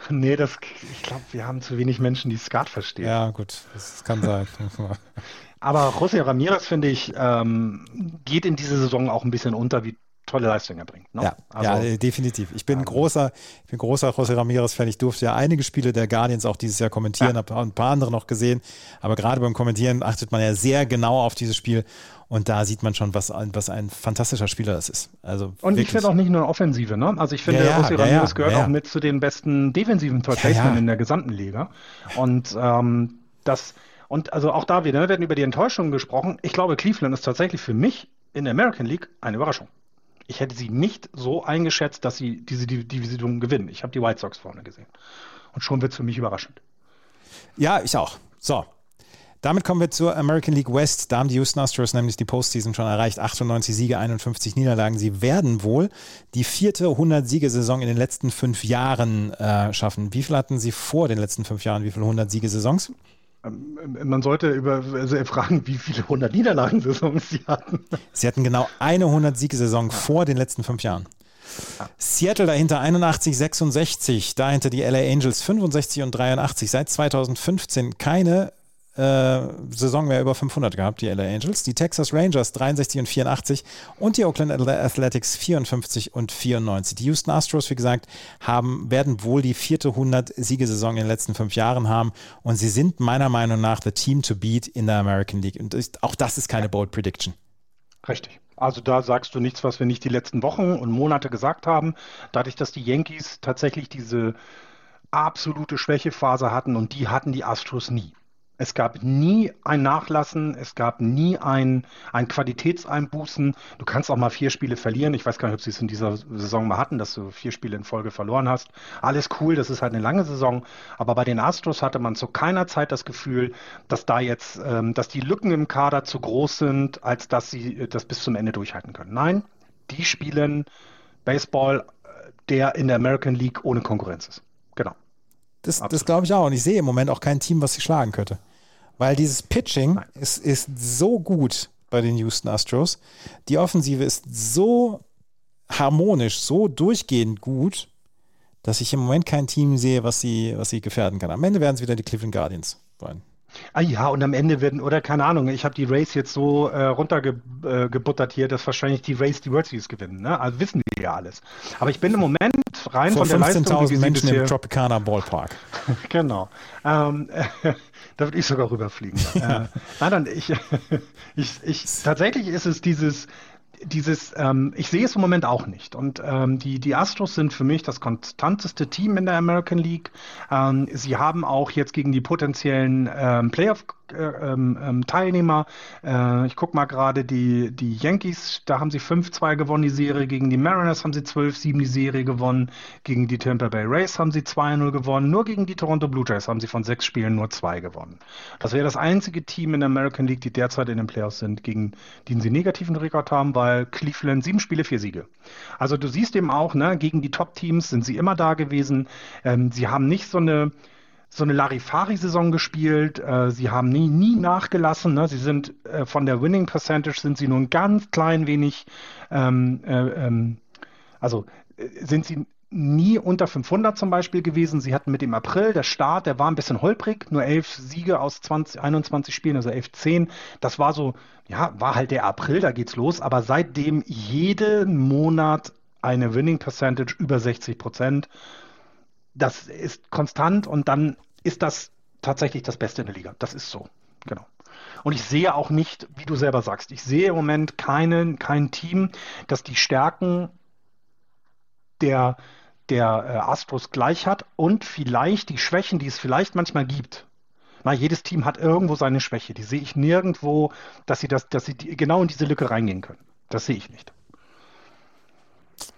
Nee, das, ich glaube, wir haben zu wenig Menschen, die Skat verstehen.
Ja, gut, das kann sein.
Aber José Ramirez, finde ich, ähm, geht in diese Saison auch ein bisschen unter, wie tolle Leistung erbringt.
Ne? Ja, also, ja, definitiv. Ich bin ähm, großer, ich bin großer José Ramirez-Fan. Ich durfte ja einige Spiele der Guardians auch dieses Jahr kommentieren, ja. habe ein paar andere noch gesehen. Aber gerade beim Kommentieren achtet man ja sehr genau auf dieses Spiel. Und da sieht man schon, was, was ein fantastischer Spieler das ist. Also
und wirklich. ich finde auch nicht nur Offensive, ne? Also ich finde, ja, ja, José Ramirez ja, gehört auch mit zu den besten defensiven Third in der gesamten Liga. Und ähm, das, und also auch da wieder, ne, wir werden über die Enttäuschungen gesprochen. Ich glaube, Cleveland ist tatsächlich für mich in der American League eine Überraschung ich hätte sie nicht so eingeschätzt, dass sie diese Division gewinnen. Ich habe die White Sox vorne gesehen. Und schon wird es für mich überraschend.
Ja, ich auch. So. Damit kommen wir zur American League West. Da haben die Houston Astros nämlich die Postseason schon erreicht. 98 Siege, 51 Niederlagen. Sie werden wohl die vierte 100-Siege-Saison in den letzten fünf Jahren äh, schaffen. Wie viel hatten Sie vor den letzten fünf Jahren? Wie viele 100-Siege-Saisons?
Ähm, man sollte über, also fragen, wie viele 100 Niederlagensaisons sie hatten.
Sie hatten genau eine 100-Siegesaison ja. vor den letzten fünf Jahren. Ja. Seattle dahinter 81, 66, dahinter die LA Angels 65 und 83. Seit 2015 keine äh, Saison mehr über 500 gehabt, die LA Angels. Die Texas Rangers 63 und 84 und die Oakland Athletics 54 und 94. Die Houston Astros, wie gesagt, haben, werden wohl die vierte 100-Siegesaison in den letzten fünf Jahren haben und sie sind meiner Meinung nach the team to beat in der American League. Und auch das ist keine bold Prediction.
Richtig. Also da sagst du nichts, was wir nicht die letzten Wochen und Monate gesagt haben. Dadurch, dass die Yankees tatsächlich diese absolute Schwächephase hatten und die hatten die Astros nie. Es gab nie ein Nachlassen, es gab nie ein, ein Qualitätseinbußen. Du kannst auch mal vier Spiele verlieren. Ich weiß gar nicht, ob sie es in dieser Saison mal hatten, dass du vier Spiele in Folge verloren hast. Alles cool, das ist halt eine lange Saison. Aber bei den Astros hatte man zu keiner Zeit das Gefühl, dass da jetzt, ähm, dass die Lücken im Kader zu groß sind, als dass sie äh, das bis zum Ende durchhalten können. Nein, die spielen Baseball, äh, der in der American League ohne Konkurrenz ist. Genau.
Das, das glaube ich auch. Und ich sehe im Moment auch kein Team, was sie schlagen könnte. Weil dieses Pitching ist, ist so gut bei den Houston Astros. Die Offensive ist so harmonisch, so durchgehend gut, dass ich im Moment kein Team sehe, was sie, was sie gefährden kann. Am Ende werden es wieder die Cleveland Guardians sein.
Ah ja, und am Ende werden, oder keine Ahnung, ich habe die Race jetzt so äh, runtergebuttert äh, hier, dass wahrscheinlich die Race die World Series gewinnen. Ne? Also wissen wir ja alles. Aber ich bin im Moment rein
Vor
von der Leistung,
15.000 Menschen im Tropicana Ballpark.
genau. Ähm, äh, da würde ich sogar rüberfliegen. äh, nein, dann ich, ich, ich, tatsächlich ist es dieses, dieses, ähm, ich sehe es im Moment auch nicht. Und ähm, die, die Astros sind für mich das konstanteste Team in der American League. Ähm, sie haben auch jetzt gegen die potenziellen ähm, Playoff ähm, ähm, Teilnehmer. Äh, ich gucke mal gerade die, die Yankees, da haben sie 5-2 gewonnen, die Serie. Gegen die Mariners haben sie 12-7 die Serie gewonnen. Gegen die Tampa Bay Rays haben sie 2-0 gewonnen. Nur gegen die Toronto Blue Jays haben sie von sechs Spielen nur zwei gewonnen. Das wäre das einzige Team in der American League, die derzeit in den Playoffs sind, gegen den sie negativen Rekord haben, weil Cleveland sieben Spiele, vier Siege. Also du siehst eben auch, ne, gegen die Top-Teams sind sie immer da gewesen. Ähm, sie haben nicht so eine so eine Larifari-Saison gespielt. Äh, sie haben nie, nie nachgelassen. Ne? Sie sind äh, von der Winning Percentage sind sie nur ein ganz klein wenig, ähm, äh, ähm, also äh, sind sie nie unter 500 zum Beispiel gewesen. Sie hatten mit dem April, der Start, der war ein bisschen holprig, nur elf Siege aus 20, 21 Spielen, also 11, 10. Das war so, ja, war halt der April, da geht's los. Aber seitdem jeden Monat eine Winning Percentage über 60 Prozent das ist konstant und dann ist das tatsächlich das Beste in der Liga. Das ist so, genau. Und ich sehe auch nicht, wie du selber sagst, ich sehe im Moment keinen, kein Team, das die Stärken der, der äh, Astros gleich hat und vielleicht die Schwächen, die es vielleicht manchmal gibt. Na, jedes Team hat irgendwo seine Schwäche. Die sehe ich nirgendwo, dass sie das, dass sie die, genau in diese Lücke reingehen können. Das sehe ich nicht.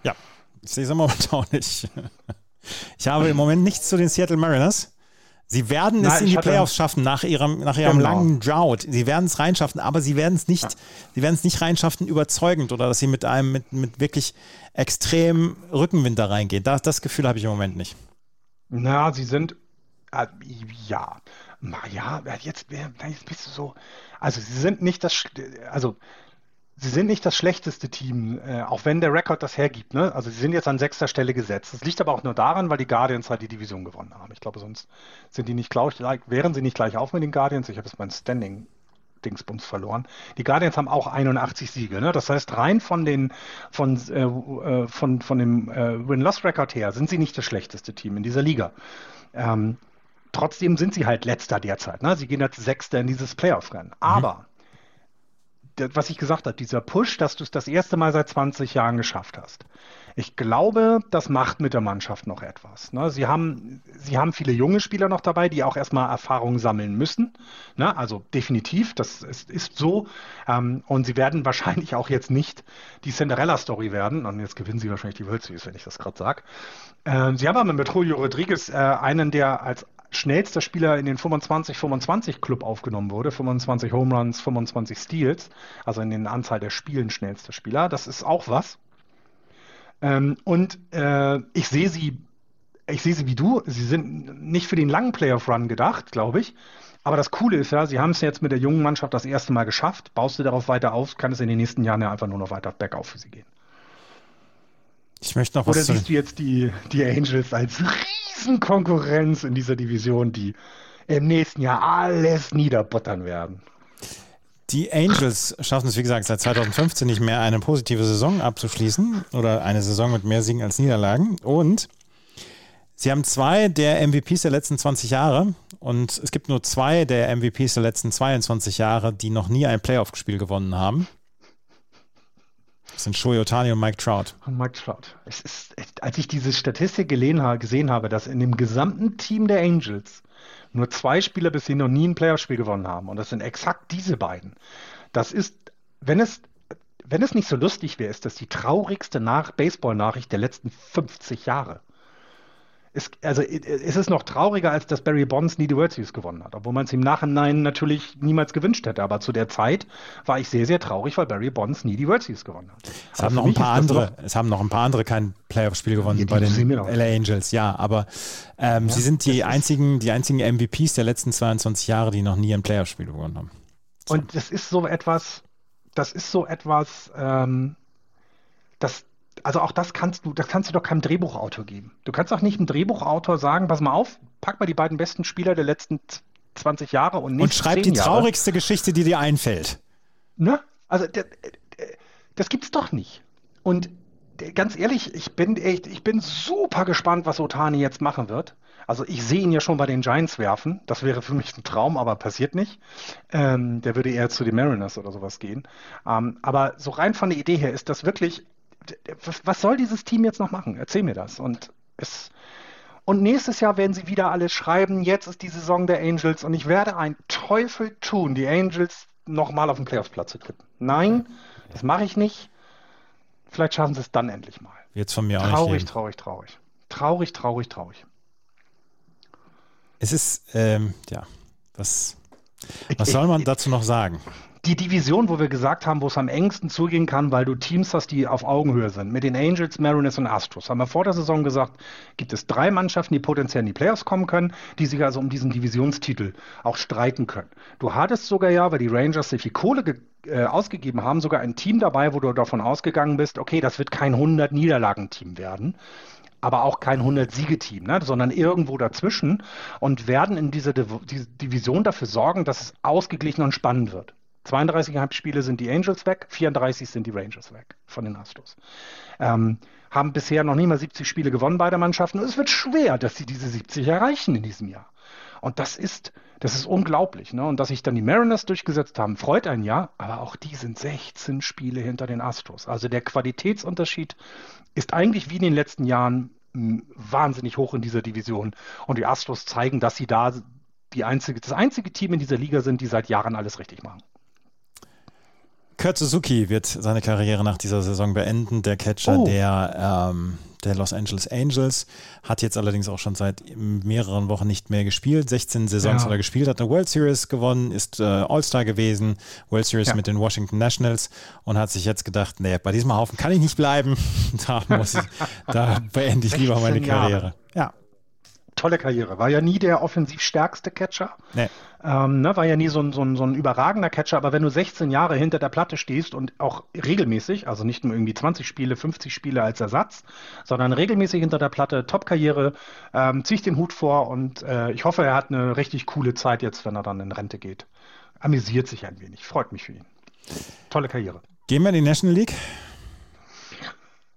Ja, ich sehe es im Moment auch nicht. Ich habe im Moment nichts zu den Seattle Mariners. Sie werden Nein, es in die Playoffs schaffen nach ihrem, nach ihrem genau. langen Drought. Sie werden es reinschaffen, aber sie werden es nicht, ja. sie werden es nicht reinschaffen überzeugend oder dass sie mit einem, mit, mit wirklich extrem Rückenwind da reingehen. Das, das Gefühl habe ich im Moment nicht.
Na, sie sind, äh, ja, ja, jetzt, jetzt bist du so, also sie sind nicht das, also sie sind nicht das schlechteste Team, äh, auch wenn der Rekord das hergibt. Ne? Also sie sind jetzt an sechster Stelle gesetzt. Das liegt aber auch nur daran, weil die Guardians halt die Division gewonnen haben. Ich glaube, sonst sind die nicht gleich, wären sie nicht gleich auf mit den Guardians. Ich habe jetzt mein Standing Dingsbums verloren. Die Guardians haben auch 81 Siege. Ne? Das heißt, rein von den von, äh, äh, von, von dem äh, Win-Loss-Record her sind sie nicht das schlechteste Team in dieser Liga. Ähm, trotzdem sind sie halt letzter derzeit. Ne? Sie gehen als Sechster in dieses Playoff-Rennen. Mhm. Aber was ich gesagt habe, dieser Push, dass du es das erste Mal seit 20 Jahren geschafft hast. Ich glaube, das macht mit der Mannschaft noch etwas. Ne? Sie, haben, sie haben viele junge Spieler noch dabei, die auch erstmal Erfahrungen sammeln müssen. Ne? Also definitiv, das ist, ist so. Ähm, und sie werden wahrscheinlich auch jetzt nicht die Cinderella-Story werden. Und jetzt gewinnen sie wahrscheinlich die World Series, wenn ich das gerade sage. Ähm, sie haben aber mit Julio Rodriguez äh, einen, der als schnellster Spieler in den 25-25 Club aufgenommen wurde. 25 Home Runs, 25 Steals, also in den Anzahl der Spielen schnellster Spieler. Das ist auch was. Ähm, und äh, ich sehe sie, ich sehe sie wie du. Sie sind nicht für den langen Playoff-Run gedacht, glaube ich. Aber das Coole ist ja, sie haben es jetzt mit der jungen Mannschaft das erste Mal geschafft. Baust du darauf weiter auf, kann es in den nächsten Jahren ja einfach nur noch weiter bergauf für sie gehen.
Ich möchte noch was
Oder siehst du jetzt die, die Angels als Riesenkonkurrenz in dieser Division, die im nächsten Jahr alles niederbuttern werden?
Die Angels schaffen es, wie gesagt, seit 2015 nicht mehr eine positive Saison abzuschließen oder eine Saison mit mehr Siegen als Niederlagen. Und sie haben zwei der MVPs der letzten 20 Jahre und es gibt nur zwei der MVPs der letzten 22 Jahre, die noch nie ein Playoff-Spiel gewonnen haben. Das sind Shohei Otani und Mike Trout.
Und Mike Trout. Es ist, als ich diese Statistik gesehen habe, dass in dem gesamten Team der Angels nur zwei Spieler bisher noch nie ein Playoff-Spiel gewonnen haben, und das sind exakt diese beiden. Das ist, wenn es, wenn es nicht so lustig wäre, ist das die traurigste Nach Baseball-Nachricht der letzten 50 Jahre ist, also ist es noch trauriger, als dass Barry Bonds nie die World Series gewonnen hat, obwohl man es im Nachhinein natürlich niemals gewünscht hätte. Aber zu der Zeit war ich sehr, sehr traurig, weil Barry Bonds nie die World Series gewonnen hat.
Es haben noch ein paar andere, es haben noch ein paar andere kein Playoff-Spiel gewonnen ja, bei den LA Angels, ja, aber ähm, ja, sie sind die einzigen, die einzigen MVPs der letzten 22 Jahre, die noch nie ein Playoff-Spiel gewonnen haben.
So. Und das ist so etwas, das ist so etwas, ähm, das also auch das kannst du, das kannst du doch keinem Drehbuchautor geben. Du kannst auch nicht einem Drehbuchautor sagen, pass mal auf, pack mal die beiden besten Spieler der letzten 20 Jahre und nicht
Und schreib die
Jahre.
traurigste Geschichte, die dir einfällt.
Ne? Also das gibt's doch nicht. Und ganz ehrlich, ich bin echt, ich bin super gespannt, was Otani jetzt machen wird. Also ich sehe ihn ja schon bei den Giants werfen. Das wäre für mich ein Traum, aber passiert nicht. Ähm, der würde eher zu den Mariners oder sowas gehen. Ähm, aber so rein von der Idee her ist das wirklich, was soll dieses Team jetzt noch machen? Erzähl mir das. Und es, und nächstes Jahr werden sie wieder alles schreiben. Jetzt ist die Saison der Angels und ich werde einen Teufel tun, die Angels nochmal auf den Playoffs-Platz zu drücken. Nein, das mache ich nicht. Vielleicht schaffen sie es dann endlich mal.
Jetzt von mir auch
traurig,
nicht.
Traurig, traurig, traurig. Traurig, traurig, traurig.
Es ist, ähm, ja, was, was soll man dazu noch sagen?
Die Division, wo wir gesagt haben, wo es am engsten zugehen kann, weil du Teams hast, die auf Augenhöhe sind. Mit den Angels, Mariners und Astros. Haben wir vor der Saison gesagt, gibt es drei Mannschaften, die potenziell in die Playoffs kommen können, die sich also um diesen Divisionstitel auch streiten können. Du hattest sogar ja, weil die Rangers sehr viel Kohle äh, ausgegeben haben, sogar ein Team dabei, wo du davon ausgegangen bist, okay, das wird kein 100-Niederlagen-Team werden aber auch kein 100-Siege-Team, ne, sondern irgendwo dazwischen und werden in dieser Div Division dafür sorgen, dass es ausgeglichen und spannend wird. 32 Spiele sind die Angels weg, 34 sind die Rangers weg von den Astros. Ähm, haben bisher noch nicht mal 70 Spiele gewonnen, beide Mannschaften. Und es wird schwer, dass sie diese 70 erreichen in diesem Jahr. Und das ist, das ist unglaublich. Ne? Und dass sich dann die Mariners durchgesetzt haben, freut ein Jahr, aber auch die sind 16 Spiele hinter den Astros. Also der Qualitätsunterschied ist eigentlich wie in den letzten Jahren wahnsinnig hoch in dieser Division. Und die Astros zeigen, dass sie da die einzige, das einzige Team in dieser Liga sind, die seit Jahren alles richtig machen.
Kurt Suzuki wird seine Karriere nach dieser Saison beenden. Der Catcher oh. der, ähm, der Los Angeles Angels hat jetzt allerdings auch schon seit mehreren Wochen nicht mehr gespielt. 16 Saisons ja. hat er gespielt, hat eine World Series gewonnen, ist äh, All-Star gewesen, World Series ja. mit den Washington Nationals und hat sich jetzt gedacht, nee, bei diesem Haufen kann ich nicht bleiben. da, muss ich, da beende ich lieber meine Karriere. Ja
tolle Karriere. War ja nie der offensiv stärkste Catcher.
Nee.
Ähm, ne, war ja nie so ein, so, ein, so ein überragender Catcher, aber wenn du 16 Jahre hinter der Platte stehst und auch regelmäßig, also nicht nur irgendwie 20 Spiele, 50 Spiele als Ersatz, sondern regelmäßig hinter der Platte, Top-Karriere, ähm, zieh ich den Hut vor und äh, ich hoffe, er hat eine richtig coole Zeit jetzt, wenn er dann in Rente geht. Amüsiert sich ein wenig, freut mich für ihn. Tolle Karriere.
Gehen wir in die National League?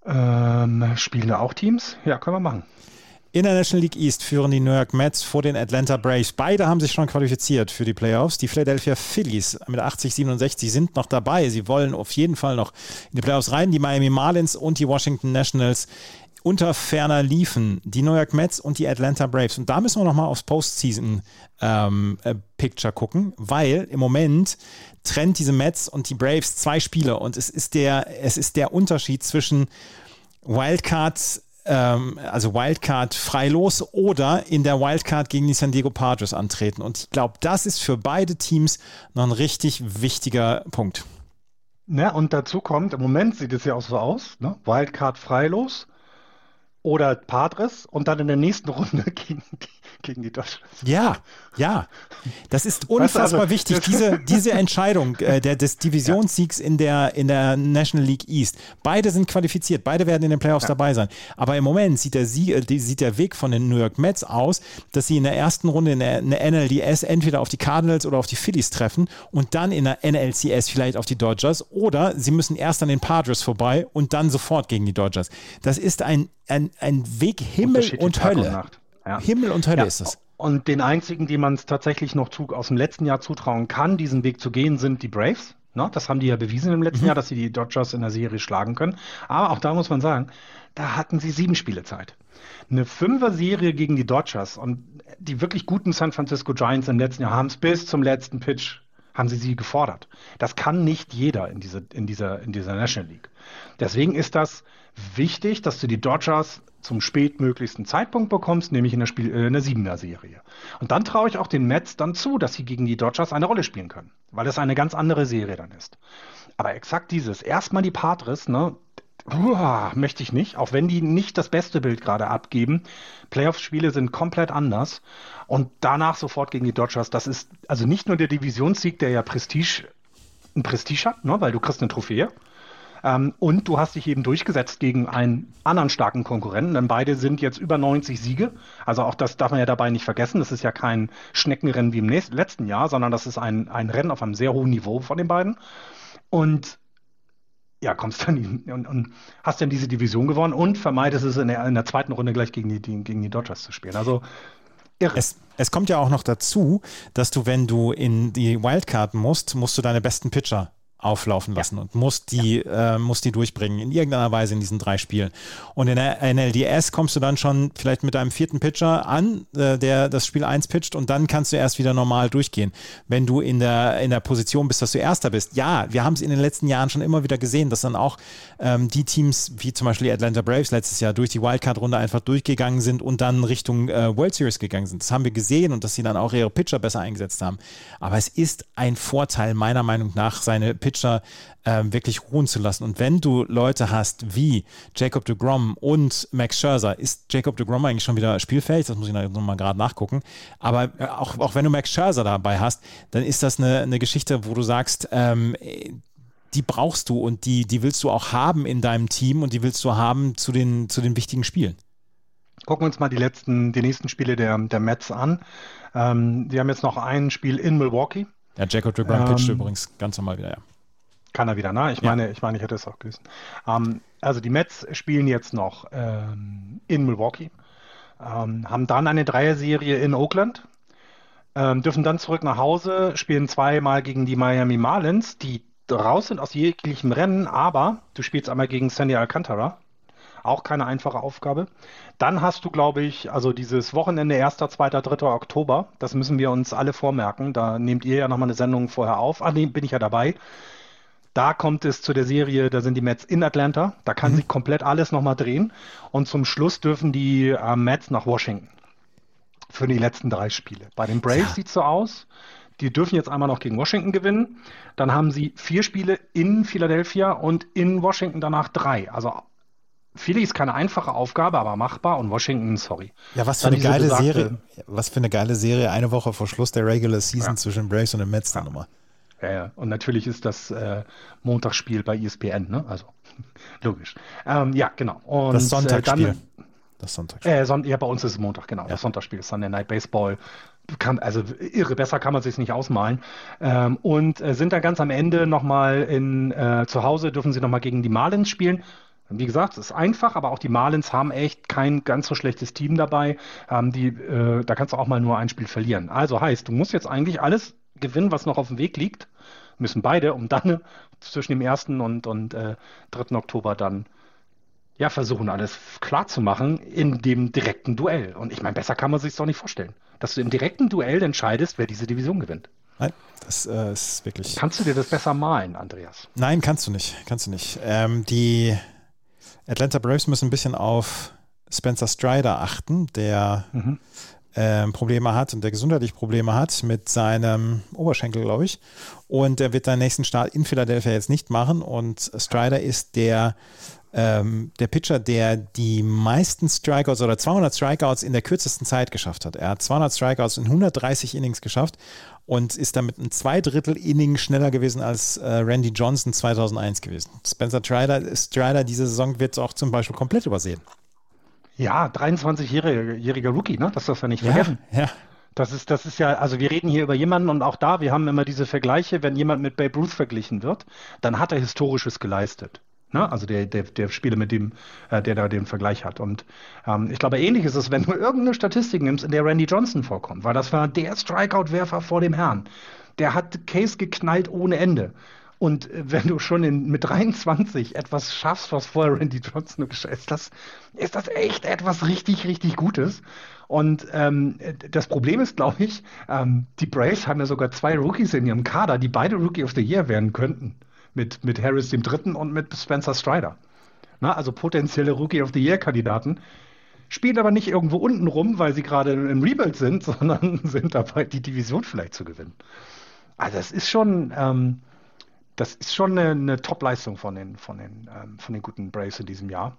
Ähm, spielen da auch Teams? Ja, können wir machen.
In der National League East führen die New York Mets vor den Atlanta Braves. Beide haben sich schon qualifiziert für die Playoffs. Die Philadelphia Phillies mit 80-67 sind noch dabei. Sie wollen auf jeden Fall noch in die Playoffs rein. Die Miami Marlins und die Washington Nationals unter ferner liefen die New York Mets und die Atlanta Braves. Und da müssen wir nochmal aufs Postseason-Picture ähm, gucken, weil im Moment trennt diese Mets und die Braves zwei Spiele und es ist der, es ist der Unterschied zwischen Wildcards ähm, also Wildcard freilos oder in der Wildcard gegen die San Diego Padres antreten. Und ich glaube, das ist für beide Teams noch ein richtig wichtiger Punkt.
Ja, und dazu kommt, im Moment sieht es ja auch so aus, ne? Wildcard freilos oder Padres und dann in der nächsten Runde gegen die gegen die Dodgers.
Ja, ja. Das ist unfassbar weißt du, also, wichtig, diese, diese Entscheidung äh, der, des Divisionssiegs in, der, in der National League East. Beide sind qualifiziert, beide werden in den Playoffs ja. dabei sein. Aber im Moment sieht der, Sie, äh, sieht der Weg von den New York Mets aus, dass sie in der ersten Runde in der, in der NLDS entweder auf die Cardinals oder auf die Phillies treffen und dann in der NLCS vielleicht auf die Dodgers oder sie müssen erst an den Padres vorbei und dann sofort gegen die Dodgers. Das ist ein, ein, ein Weg Himmel und Hölle. Und
ja. Himmel und Hölle ja. ist es. Und den einzigen, die man es tatsächlich noch zu, aus dem letzten Jahr zutrauen kann, diesen Weg zu gehen, sind die Braves. Ne? Das haben die ja bewiesen im letzten mhm. Jahr, dass sie die Dodgers in der Serie schlagen können. Aber auch da muss man sagen, da hatten sie sieben Spiele Zeit. Eine Fünfer-Serie gegen die Dodgers und die wirklich guten San Francisco Giants im letzten Jahr haben es bis zum letzten Pitch haben sie sie gefordert. Das kann nicht jeder in, diese, in, dieser, in dieser National League. Deswegen ist das wichtig, dass du die Dodgers zum spätmöglichsten Zeitpunkt bekommst, nämlich in der, Spiel, äh, in der Siebener-Serie. Und dann traue ich auch den Mets dann zu, dass sie gegen die Dodgers eine Rolle spielen können, weil es eine ganz andere Serie dann ist. Aber exakt dieses, erstmal die Padres, ne, Uah, möchte ich nicht, auch wenn die nicht das beste Bild gerade abgeben. Playoff-Spiele sind komplett anders. Und danach sofort gegen die Dodgers. Das ist also nicht nur der Divisionssieg, der ja Prestige, ein Prestige hat, ne, weil du kriegst eine Trophäe. Ähm, und du hast dich eben durchgesetzt gegen einen anderen starken Konkurrenten, denn beide sind jetzt über 90 Siege. Also auch das darf man ja dabei nicht vergessen. Das ist ja kein Schneckenrennen wie im nächsten, letzten Jahr, sondern das ist ein, ein Rennen auf einem sehr hohen Niveau von den beiden. Und ja, kommst dann in, und, und, hast dann diese Division gewonnen und vermeidest es in der, in der zweiten Runde gleich gegen die, die, gegen die Dodgers zu spielen. Also.
Es, es kommt ja auch noch dazu, dass du, wenn du in die Wildcard musst, musst du deine besten Pitcher auflaufen lassen ja. und muss die, ja. äh, muss die durchbringen in irgendeiner Weise in diesen drei Spielen. Und in der NLDS kommst du dann schon vielleicht mit einem vierten Pitcher an, äh, der das Spiel 1 pitcht und dann kannst du erst wieder normal durchgehen. Wenn du in der, in der Position bist, dass du Erster bist. Ja, wir haben es in den letzten Jahren schon immer wieder gesehen, dass dann auch ähm, die Teams, wie zum Beispiel die Atlanta Braves letztes Jahr, durch die Wildcard-Runde einfach durchgegangen sind und dann Richtung äh, World Series gegangen sind. Das haben wir gesehen und dass sie dann auch ihre Pitcher besser eingesetzt haben. Aber es ist ein Vorteil meiner Meinung nach, seine Pitcher äh, wirklich ruhen zu lassen. Und wenn du Leute hast wie Jacob de Grom und Max Scherzer, ist Jacob de Grom eigentlich schon wieder spielfähig? Das muss ich nochmal gerade nachgucken. Aber äh, auch, auch wenn du Max Scherzer dabei hast, dann ist das eine, eine Geschichte, wo du sagst, ähm, die brauchst du und die, die willst du auch haben in deinem Team und die willst du haben zu den, zu den wichtigen Spielen.
Gucken wir uns mal die letzten, die nächsten Spiele der, der Mets an. Ähm, die haben jetzt noch ein Spiel in Milwaukee.
Ja, Jacob de Grom ähm, pitcht übrigens ganz normal wieder, ja.
Kann er wieder, ne? Ich ja. meine, ich meine, ich hätte es auch gelesen. Ähm, also die Mets spielen jetzt noch ähm, in Milwaukee, ähm, haben dann eine Dreierserie in Oakland, ähm, dürfen dann zurück nach Hause, spielen zweimal gegen die Miami Marlins, die raus sind aus jeglichem Rennen, aber du spielst einmal gegen Sandy Alcantara. Auch keine einfache Aufgabe. Dann hast du, glaube ich, also dieses Wochenende 1., 2., 3. Oktober. Das müssen wir uns alle vormerken. Da nehmt ihr ja nochmal eine Sendung vorher auf. Ah, nee, bin ich ja dabei. Da kommt es zu der Serie, da sind die Mets in Atlanta. Da kann mhm. sich komplett alles nochmal drehen. Und zum Schluss dürfen die äh, Mets nach Washington für die letzten drei Spiele. Bei den Braves ja. sieht es so aus. Die dürfen jetzt einmal noch gegen Washington gewinnen. Dann haben sie vier Spiele in Philadelphia und in Washington danach drei. Also Philly ist keine einfache Aufgabe, aber machbar und Washington, sorry.
Ja, was für eine geile besagte, Serie. Was für eine geile Serie. Eine Woche vor Schluss der Regular Season ja. zwischen Braves und den Mets dann ja. nochmal.
Ja, ja. Und natürlich ist das äh, Montagsspiel bei ESPN, ne? Also logisch. Ähm, ja, genau. Und,
das Sonntagsspiel. Äh, dann,
das Sonntagsspiel. Äh, Son ja, bei uns ist es Montag, genau. Ja. Das Sonntagsspiel ist Sunday Night Baseball. Kann, also irre, besser kann man sich nicht ausmalen. Ähm, und äh, sind dann ganz am Ende nochmal in äh, zu Hause, dürfen sie nochmal gegen die Marlins spielen. Wie gesagt, es ist einfach, aber auch die Marlins haben echt kein ganz so schlechtes Team dabei. Ähm, die, äh, da kannst du auch mal nur ein Spiel verlieren. Also heißt, du musst jetzt eigentlich alles gewinnen, was noch auf dem Weg liegt. Müssen beide, um dann zwischen dem 1. und, und äh, 3. Oktober dann ja, versuchen, alles klar zu machen in dem direkten Duell. Und ich meine, besser kann man sich doch nicht vorstellen, dass du im direkten Duell entscheidest, wer diese Division gewinnt.
Nein, das äh, ist wirklich.
Kannst du dir das besser malen, Andreas?
Nein, kannst du nicht. Kannst du nicht. Ähm, die Atlanta Braves müssen ein bisschen auf Spencer Strider achten, der mhm äh, Probleme hat und der gesundheitlich Probleme hat mit seinem Oberschenkel, glaube ich. Und er wird seinen nächsten Start in Philadelphia jetzt nicht machen. Und Strider ist der, ähm, der Pitcher, der die meisten Strikeouts oder 200 Strikeouts in der kürzesten Zeit geschafft hat. Er hat 200 Strikeouts in 130 Innings geschafft und ist damit ein Zweidrittel Inning schneller gewesen als äh, Randy Johnson 2001 gewesen. Spencer Strider, Strider diese Saison wird auch zum Beispiel komplett übersehen.
Ja, 23-jähriger Rookie, ne? Das darfst du ja nicht vergessen.
Ja, ja.
Das ist, das ist ja, also wir reden hier über jemanden und auch da, wir haben immer diese Vergleiche, wenn jemand mit Babe Ruth verglichen wird, dann hat er Historisches geleistet. Ne? Also der, der, der Spieler, mit dem, äh, der da den Vergleich hat. Und ähm, ich glaube, ähnlich ist es, wenn du irgendeine Statistik nimmst, in der Randy Johnson vorkommt, weil das war der Strikeout-Werfer vor dem Herrn. Der hat Case geknallt ohne Ende. Und äh, wenn du schon in, mit 23 etwas schaffst, was vorher Randy Johnson geschafft hat, ist das echt etwas richtig, richtig Gutes. Und ähm, das Problem ist, glaube ich, ähm, die Braves haben ja sogar zwei Rookies in ihrem Kader, die beide Rookie of the Year werden könnten. Mit, mit Harris dem Dritten und mit Spencer Strider. Na, also potenzielle Rookie of the Year-Kandidaten. Spielen aber nicht irgendwo unten rum, weil sie gerade im Rebuild sind, sondern sind dabei, die Division vielleicht zu gewinnen. Also es ist schon, ähm, das ist schon eine, eine Top-Leistung von den, von, den, ähm, von den guten Braves in diesem Jahr.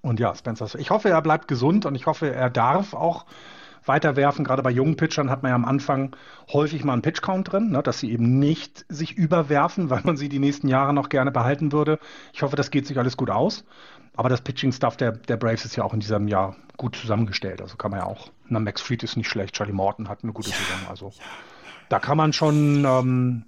Und ja, Spencer, ich hoffe, er bleibt gesund und ich hoffe, er darf auch weiterwerfen. Gerade bei jungen Pitchern hat man ja am Anfang häufig mal einen Pitch-Count drin, ne, dass sie eben nicht sich überwerfen, weil man sie die nächsten Jahre noch gerne behalten würde. Ich hoffe, das geht sich alles gut aus. Aber das Pitching-Stuff der, der Braves ist ja auch in diesem Jahr gut zusammengestellt. Also kann man ja auch. Na, Max Fried ist nicht schlecht, Charlie Morton hat eine gute ja, Saison. Also ja. da kann man schon, ähm,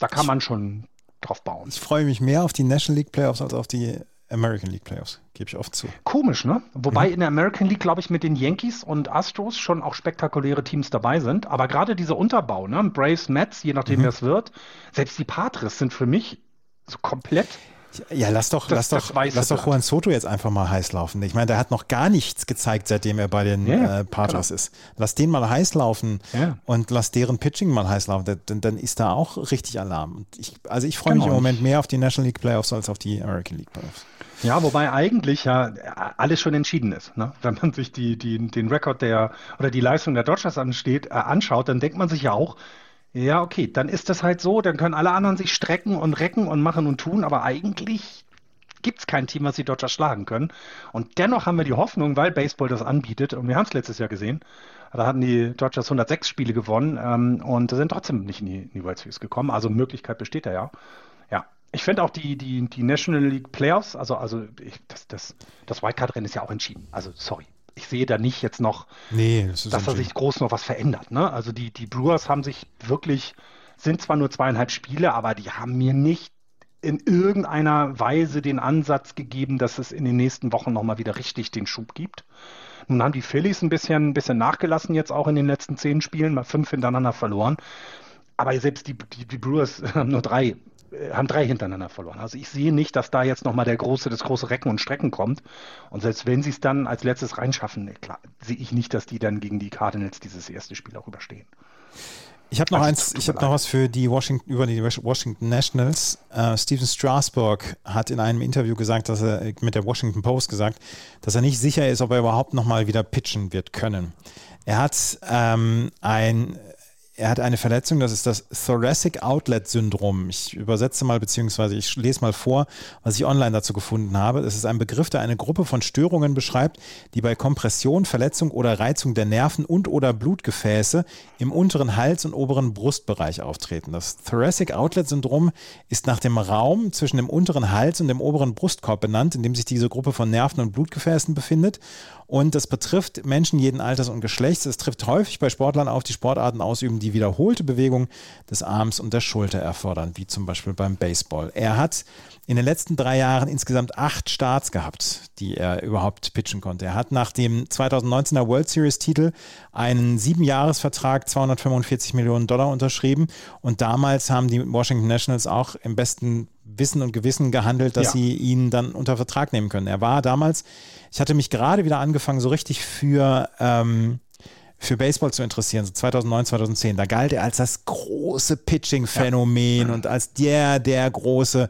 da kann man schon drauf bauen.
Ich freue mich mehr auf die National League Playoffs als auf die American League Playoffs, gebe ich oft zu.
Komisch, ne? Wobei mhm. in der American League, glaube ich, mit den Yankees und Astros schon auch spektakuläre Teams dabei sind. Aber gerade dieser Unterbau, ne? Braves, Mets, je nachdem, mhm. wer es wird, selbst die Padres sind für mich so komplett
ja, lass doch, das, lass doch, lass doch Juan Soto jetzt einfach mal heiß laufen. Ich meine, der hat noch gar nichts gezeigt, seitdem er bei den yeah, äh, Padres genau. ist. Lass den mal heiß laufen yeah. und lass deren Pitching mal heiß laufen. Dann, dann ist da auch richtig Alarm. Ich, also ich freue genau. mich im Moment mehr auf die National League Playoffs als auf die American League Playoffs.
Ja, wobei eigentlich ja alles schon entschieden ist. Ne? Wenn man sich die, die, den Rekord der oder die Leistung der Dodgers ansteht, äh, anschaut, dann denkt man sich ja auch, ja, okay, dann ist das halt so, dann können alle anderen sich strecken und recken und machen und tun, aber eigentlich gibt es kein Team, was die Dodgers schlagen können. Und dennoch haben wir die Hoffnung, weil Baseball das anbietet, und wir haben es letztes Jahr gesehen, da hatten die Dodgers 106 Spiele gewonnen ähm, und sind trotzdem nicht in die, in die World Series gekommen. Also Möglichkeit besteht da ja. Ja, ich finde auch die, die, die National League Playoffs, also, also ich, das, das, das Wildcard-Rennen ist ja auch entschieden. Also sorry, ich sehe da nicht jetzt noch, nee, das dass da sich groß noch was verändert. Ne? Also die, die Brewers haben sich wirklich, sind zwar nur zweieinhalb Spiele, aber die haben mir nicht in irgendeiner Weise den Ansatz gegeben, dass es in den nächsten Wochen nochmal wieder richtig den Schub gibt. Nun haben die Phillies ein bisschen, ein bisschen nachgelassen jetzt auch in den letzten zehn Spielen, mal fünf hintereinander verloren. Aber selbst die, die, die Brewers haben nur drei haben drei hintereinander verloren. Also ich sehe nicht, dass da jetzt nochmal der große, das große Recken und Strecken kommt. Und selbst wenn sie es dann als letztes reinschaffen, klar, sehe ich nicht, dass die dann gegen die Cardinals dieses erste Spiel auch überstehen.
Ich habe noch eins, ich habe noch was für die Washington, über die Washington Nationals. Uh, Steven Strasburg hat in einem Interview gesagt, dass er mit der Washington Post gesagt, dass er nicht sicher ist, ob er überhaupt nochmal wieder pitchen wird können. Er hat ähm, ein er hat eine Verletzung, das ist das Thoracic Outlet Syndrom. Ich übersetze mal, beziehungsweise ich lese mal vor, was ich online dazu gefunden habe. Es ist ein Begriff, der eine Gruppe von Störungen beschreibt, die bei Kompression, Verletzung oder Reizung der Nerven und oder Blutgefäße im unteren Hals- und oberen Brustbereich auftreten. Das Thoracic Outlet Syndrom ist nach dem Raum zwischen dem unteren Hals und dem oberen Brustkorb benannt, in dem sich diese Gruppe von Nerven und Blutgefäßen befindet. Und das betrifft Menschen jeden Alters und Geschlechts. Es trifft häufig bei Sportlern auf, die Sportarten ausüben, die wiederholte Bewegung des Arms und der Schulter erfordern, wie zum Beispiel beim Baseball. Er hat in den letzten drei Jahren insgesamt acht Starts gehabt, die er überhaupt pitchen konnte. Er hat nach dem 2019er World Series Titel einen Siebenjahresvertrag, 245 Millionen Dollar unterschrieben. Und damals haben die Washington Nationals auch im besten Wissen und Gewissen gehandelt, dass ja. sie ihn dann unter Vertrag nehmen können. Er war damals, ich hatte mich gerade wieder angefangen, so richtig für, ähm, für Baseball zu interessieren, so 2009, 2010. Da galt er als das große Pitching-Phänomen ja. und als der, der große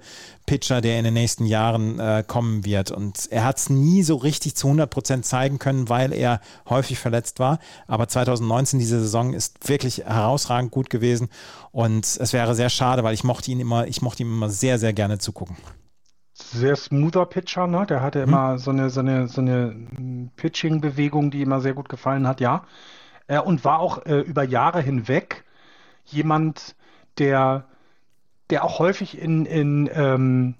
Pitcher, der in den nächsten Jahren äh, kommen wird. Und er hat es nie so richtig zu 100 Prozent zeigen können, weil er häufig verletzt war. Aber 2019, diese Saison, ist wirklich herausragend gut gewesen. Und es wäre sehr schade, weil ich mochte ihn immer, ich mochte ihm immer sehr, sehr gerne zugucken
sehr smoother Pitcher, ne? Der hatte mhm. immer so eine, so eine, so eine Pitching-Bewegung, die immer sehr gut gefallen hat, ja. Äh, und war auch äh, über Jahre hinweg jemand, der der auch häufig in, in, ähm,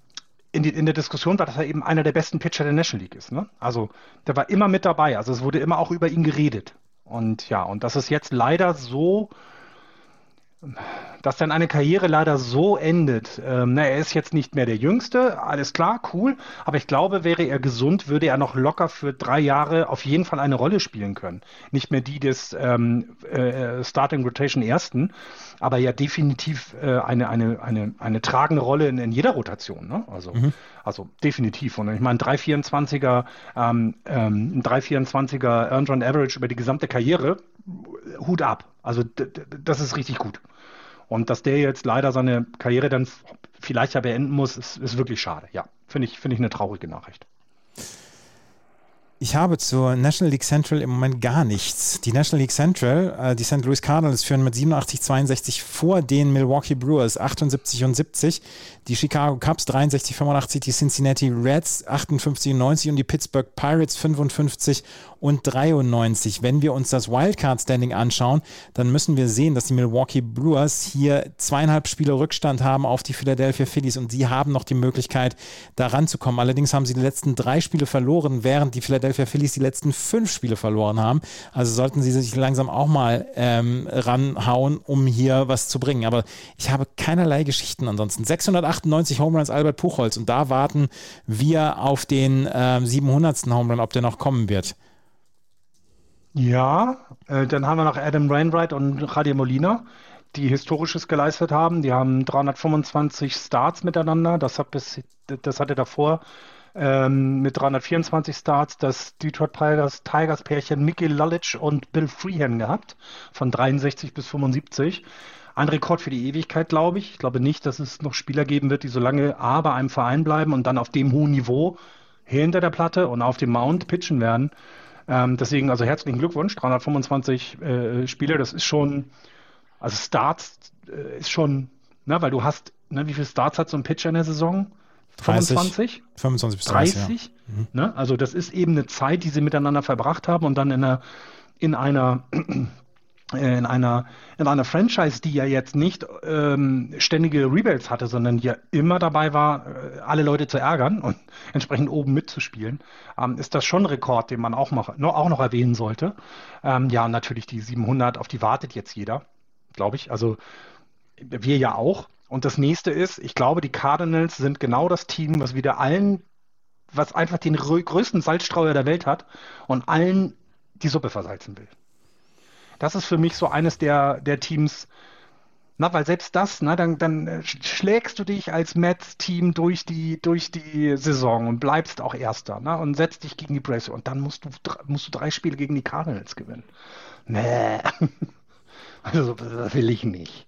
in, die, in der Diskussion war, dass er eben einer der besten Pitcher der National League ist. Ne? Also der war immer mit dabei. Also es wurde immer auch über ihn geredet. Und ja, und das ist jetzt leider so dass dann eine Karriere leider so endet. Ähm, na, er ist jetzt nicht mehr der Jüngste, alles klar, cool. Aber ich glaube, wäre er gesund, würde er noch locker für drei Jahre auf jeden Fall eine Rolle spielen können. Nicht mehr die des ähm, äh, Starting Rotation Ersten, aber ja definitiv äh, eine, eine, eine, eine tragende Rolle in, in jeder Rotation. Ne? Also, mhm. also definitiv. Und ich meine, 324er, ähm, ähm, 324er Earned Run Average über die gesamte Karriere, Hut ab. Also das ist richtig gut. Und dass der jetzt leider seine Karriere dann vielleicht ja beenden muss, ist, ist wirklich schade. Ja, finde ich, finde ich eine traurige Nachricht.
Ich habe zur National League Central im Moment gar nichts. Die National League Central, äh, die St. Louis Cardinals führen mit 87, 62 vor den Milwaukee Brewers 78 und 70, die Chicago Cubs 63, 85, die Cincinnati Reds 58 und 90 und die Pittsburgh Pirates 55 und 93. Wenn wir uns das Wildcard Standing anschauen, dann müssen wir sehen, dass die Milwaukee Brewers hier zweieinhalb Spiele Rückstand haben auf die Philadelphia Phillies und sie haben noch die Möglichkeit, da ranzukommen. Allerdings haben sie die letzten drei Spiele verloren, während die Philadelphia Phillies die letzten fünf Spiele verloren haben. Also sollten sie sich langsam auch mal ähm, ranhauen, um hier was zu bringen. Aber ich habe keinerlei Geschichten ansonsten. 698 Home Runs Albert Puchholz und da warten wir auf den ähm, 700. Home Run, ob der noch kommen wird.
Ja, äh, dann haben wir noch Adam Wainwright und Javier Molina, die Historisches geleistet haben. Die haben 325 Starts miteinander. Das, hat bis, das hatte davor ähm, mit 324 Starts das Detroit Tigers, Tigers Pärchen Mickey Lulich und Bill Freehan gehabt, von 63 bis 75. Ein Rekord für die Ewigkeit, glaube ich. Ich glaube nicht, dass es noch Spieler geben wird, die so lange A bei einem Verein bleiben und dann auf dem hohen Niveau hinter der Platte und auf dem Mount pitchen werden. Ähm, deswegen also herzlichen Glückwunsch, 325 äh, Spiele, das ist schon, also Starts äh, ist schon, ne, weil du hast, ne, wie viele Starts hat so ein Pitcher in der Saison? 25?
25 bis 30.
30 ja. mhm. ne? Also das ist eben eine Zeit, die sie miteinander verbracht haben und dann in einer, in einer äh, in einer, in einer Franchise, die ja jetzt nicht ähm, ständige Rebuilds hatte, sondern die ja immer dabei war, äh, alle Leute zu ärgern und entsprechend oben mitzuspielen, ähm, ist das schon ein Rekord, den man auch noch, noch, auch noch erwähnen sollte. Ähm, ja, natürlich die 700, auf die wartet jetzt jeder, glaube ich. Also wir ja auch. Und das nächste ist, ich glaube, die Cardinals sind genau das Team, was wieder allen, was einfach den größten Salzstreuer der Welt hat und allen die Suppe versalzen will das ist für mich so eines der, der Teams, na, weil selbst das, na, dann, dann äh, schlägst du dich als Mets-Team durch die, durch die Saison und bleibst auch Erster, na, und setzt dich gegen die Braves und dann musst du, musst du drei Spiele gegen die Cardinals gewinnen. Nee. Also, das will ich nicht.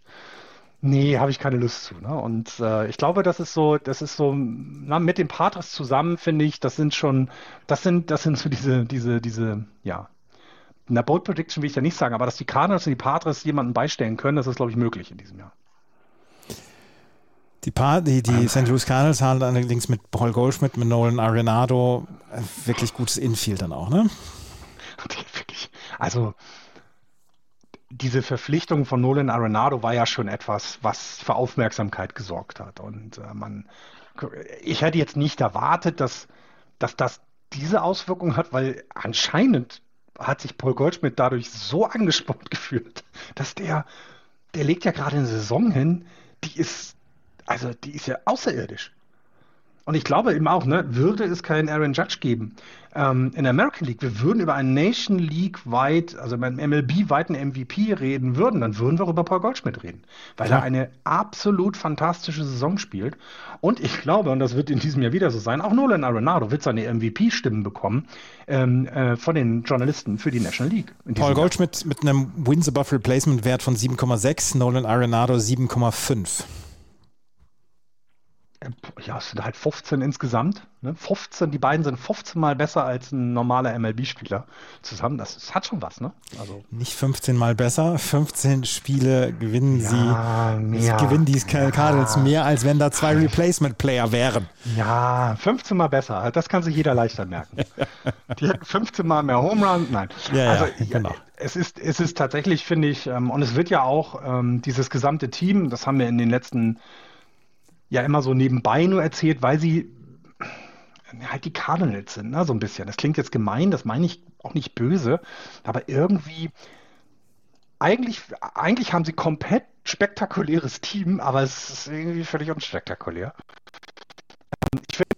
Nee, habe ich keine Lust zu. Ne? Und äh, ich glaube, das ist so, das ist so, na, mit den Patres zusammen, finde ich, das sind schon, das sind, das sind so diese, diese, diese, ja, in der Bold Prediction will ich ja nicht sagen, aber dass die Cardinals und die Padres jemanden beistellen können, das ist, glaube ich, möglich in diesem Jahr.
Die, pa die, die St. Louis Cardinals haben allerdings mit Paul Goldschmidt, mit Nolan Arenado äh, wirklich gutes Infield dann auch, ne?
Wirklich, also diese Verpflichtung von Nolan Arenado war ja schon etwas, was für Aufmerksamkeit gesorgt hat. Und äh, man, ich hätte jetzt nicht erwartet, dass, dass das diese Auswirkung hat, weil anscheinend hat sich Paul Goldschmidt dadurch so angespornt gefühlt, dass der, der legt ja gerade eine Saison hin, die ist, also die ist ja außerirdisch. Und ich glaube eben auch, ne, würde es keinen Aaron Judge geben ähm, in der American League, wir würden über einen Nation League weit, also beim MLB weiten MVP reden würden, dann würden wir über Paul Goldschmidt reden, weil ja. er eine absolut fantastische Saison spielt. Und ich glaube, und das wird in diesem Jahr wieder so sein, auch Nolan Arenado wird seine MVP-Stimmen bekommen ähm, äh, von den Journalisten für die National League.
Paul Goldschmidt Jahr. mit einem Wins Above Replacement Wert von 7,6, Nolan Arenado 7,5.
Ja, es sind halt 15 insgesamt. Ne? 15, die beiden sind 15 mal besser als ein normaler MLB-Spieler zusammen. Das, das, hat schon was, ne?
Also Nicht 15 mal besser, 15 Spiele gewinnen ja, sie. Mehr, gewinnen die Cardinals ja. mehr, als wenn da zwei Replacement-Player wären.
Ja, 15 mal besser. Das kann sich jeder leichter merken. die hätten 15 mal mehr Home Run. Nein. Ja, also, genau. Es ist, es ist tatsächlich, finde ich, ähm, und es wird ja auch ähm, dieses gesamte Team, das haben wir in den letzten ja immer so nebenbei nur erzählt, weil sie halt die Cardinals sind, ne? so ein bisschen. Das klingt jetzt gemein, das meine ich auch nicht böse, aber irgendwie, eigentlich, eigentlich haben sie komplett spektakuläres Team, aber es ist irgendwie völlig unspektakulär. Ich finde,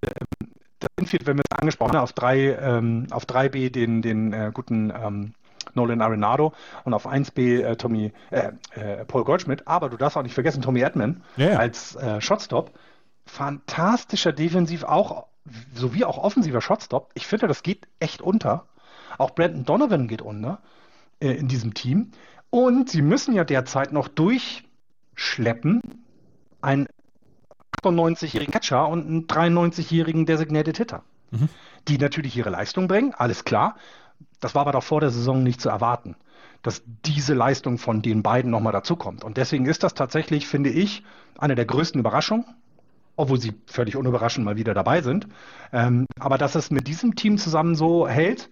äh, das Infield, wenn wir es angesprochen haben, auf, drei, ähm, auf 3B den, den äh, guten ähm, Nolan Arenado und auf 1B äh, Tommy, äh, äh, Paul Goldschmidt. Aber du darfst auch nicht vergessen, Tommy Edman yeah. als äh, Shotstop. Fantastischer Defensiv, auch sowie auch offensiver Shotstop. Ich finde, das geht echt unter. Auch Brandon Donovan geht unter äh, in diesem Team. Und sie müssen ja derzeit noch durchschleppen einen 98-jährigen Catcher und einen 93-jährigen Designated Hitter. Mhm. die natürlich ihre Leistung bringen, alles klar. Das war aber doch vor der Saison nicht zu erwarten, dass diese Leistung von den beiden nochmal dazukommt. Und deswegen ist das tatsächlich, finde ich, eine der größten Überraschungen, obwohl sie völlig unüberraschend mal wieder dabei sind. Ähm, aber dass es mit diesem Team zusammen so hält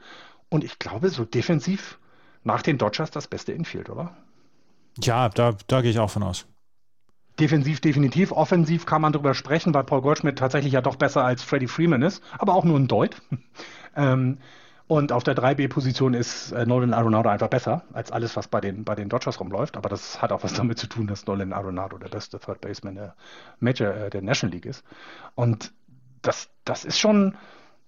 und ich glaube, so defensiv nach den Dodgers das beste Infield, oder?
Ja, da, da gehe ich auch von aus.
Defensiv definitiv. Offensiv kann man darüber sprechen, weil Paul Goldschmidt tatsächlich ja doch besser als Freddie Freeman ist, aber auch nur ein Deut. ähm, und auf der 3B-Position ist äh, Nolan Arenado einfach besser als alles, was bei den, bei den Dodgers rumläuft. Aber das hat auch was damit zu tun, dass Nolan Arenado der beste Third Baseman der Major, äh, der National League ist. Und das, das ist schon,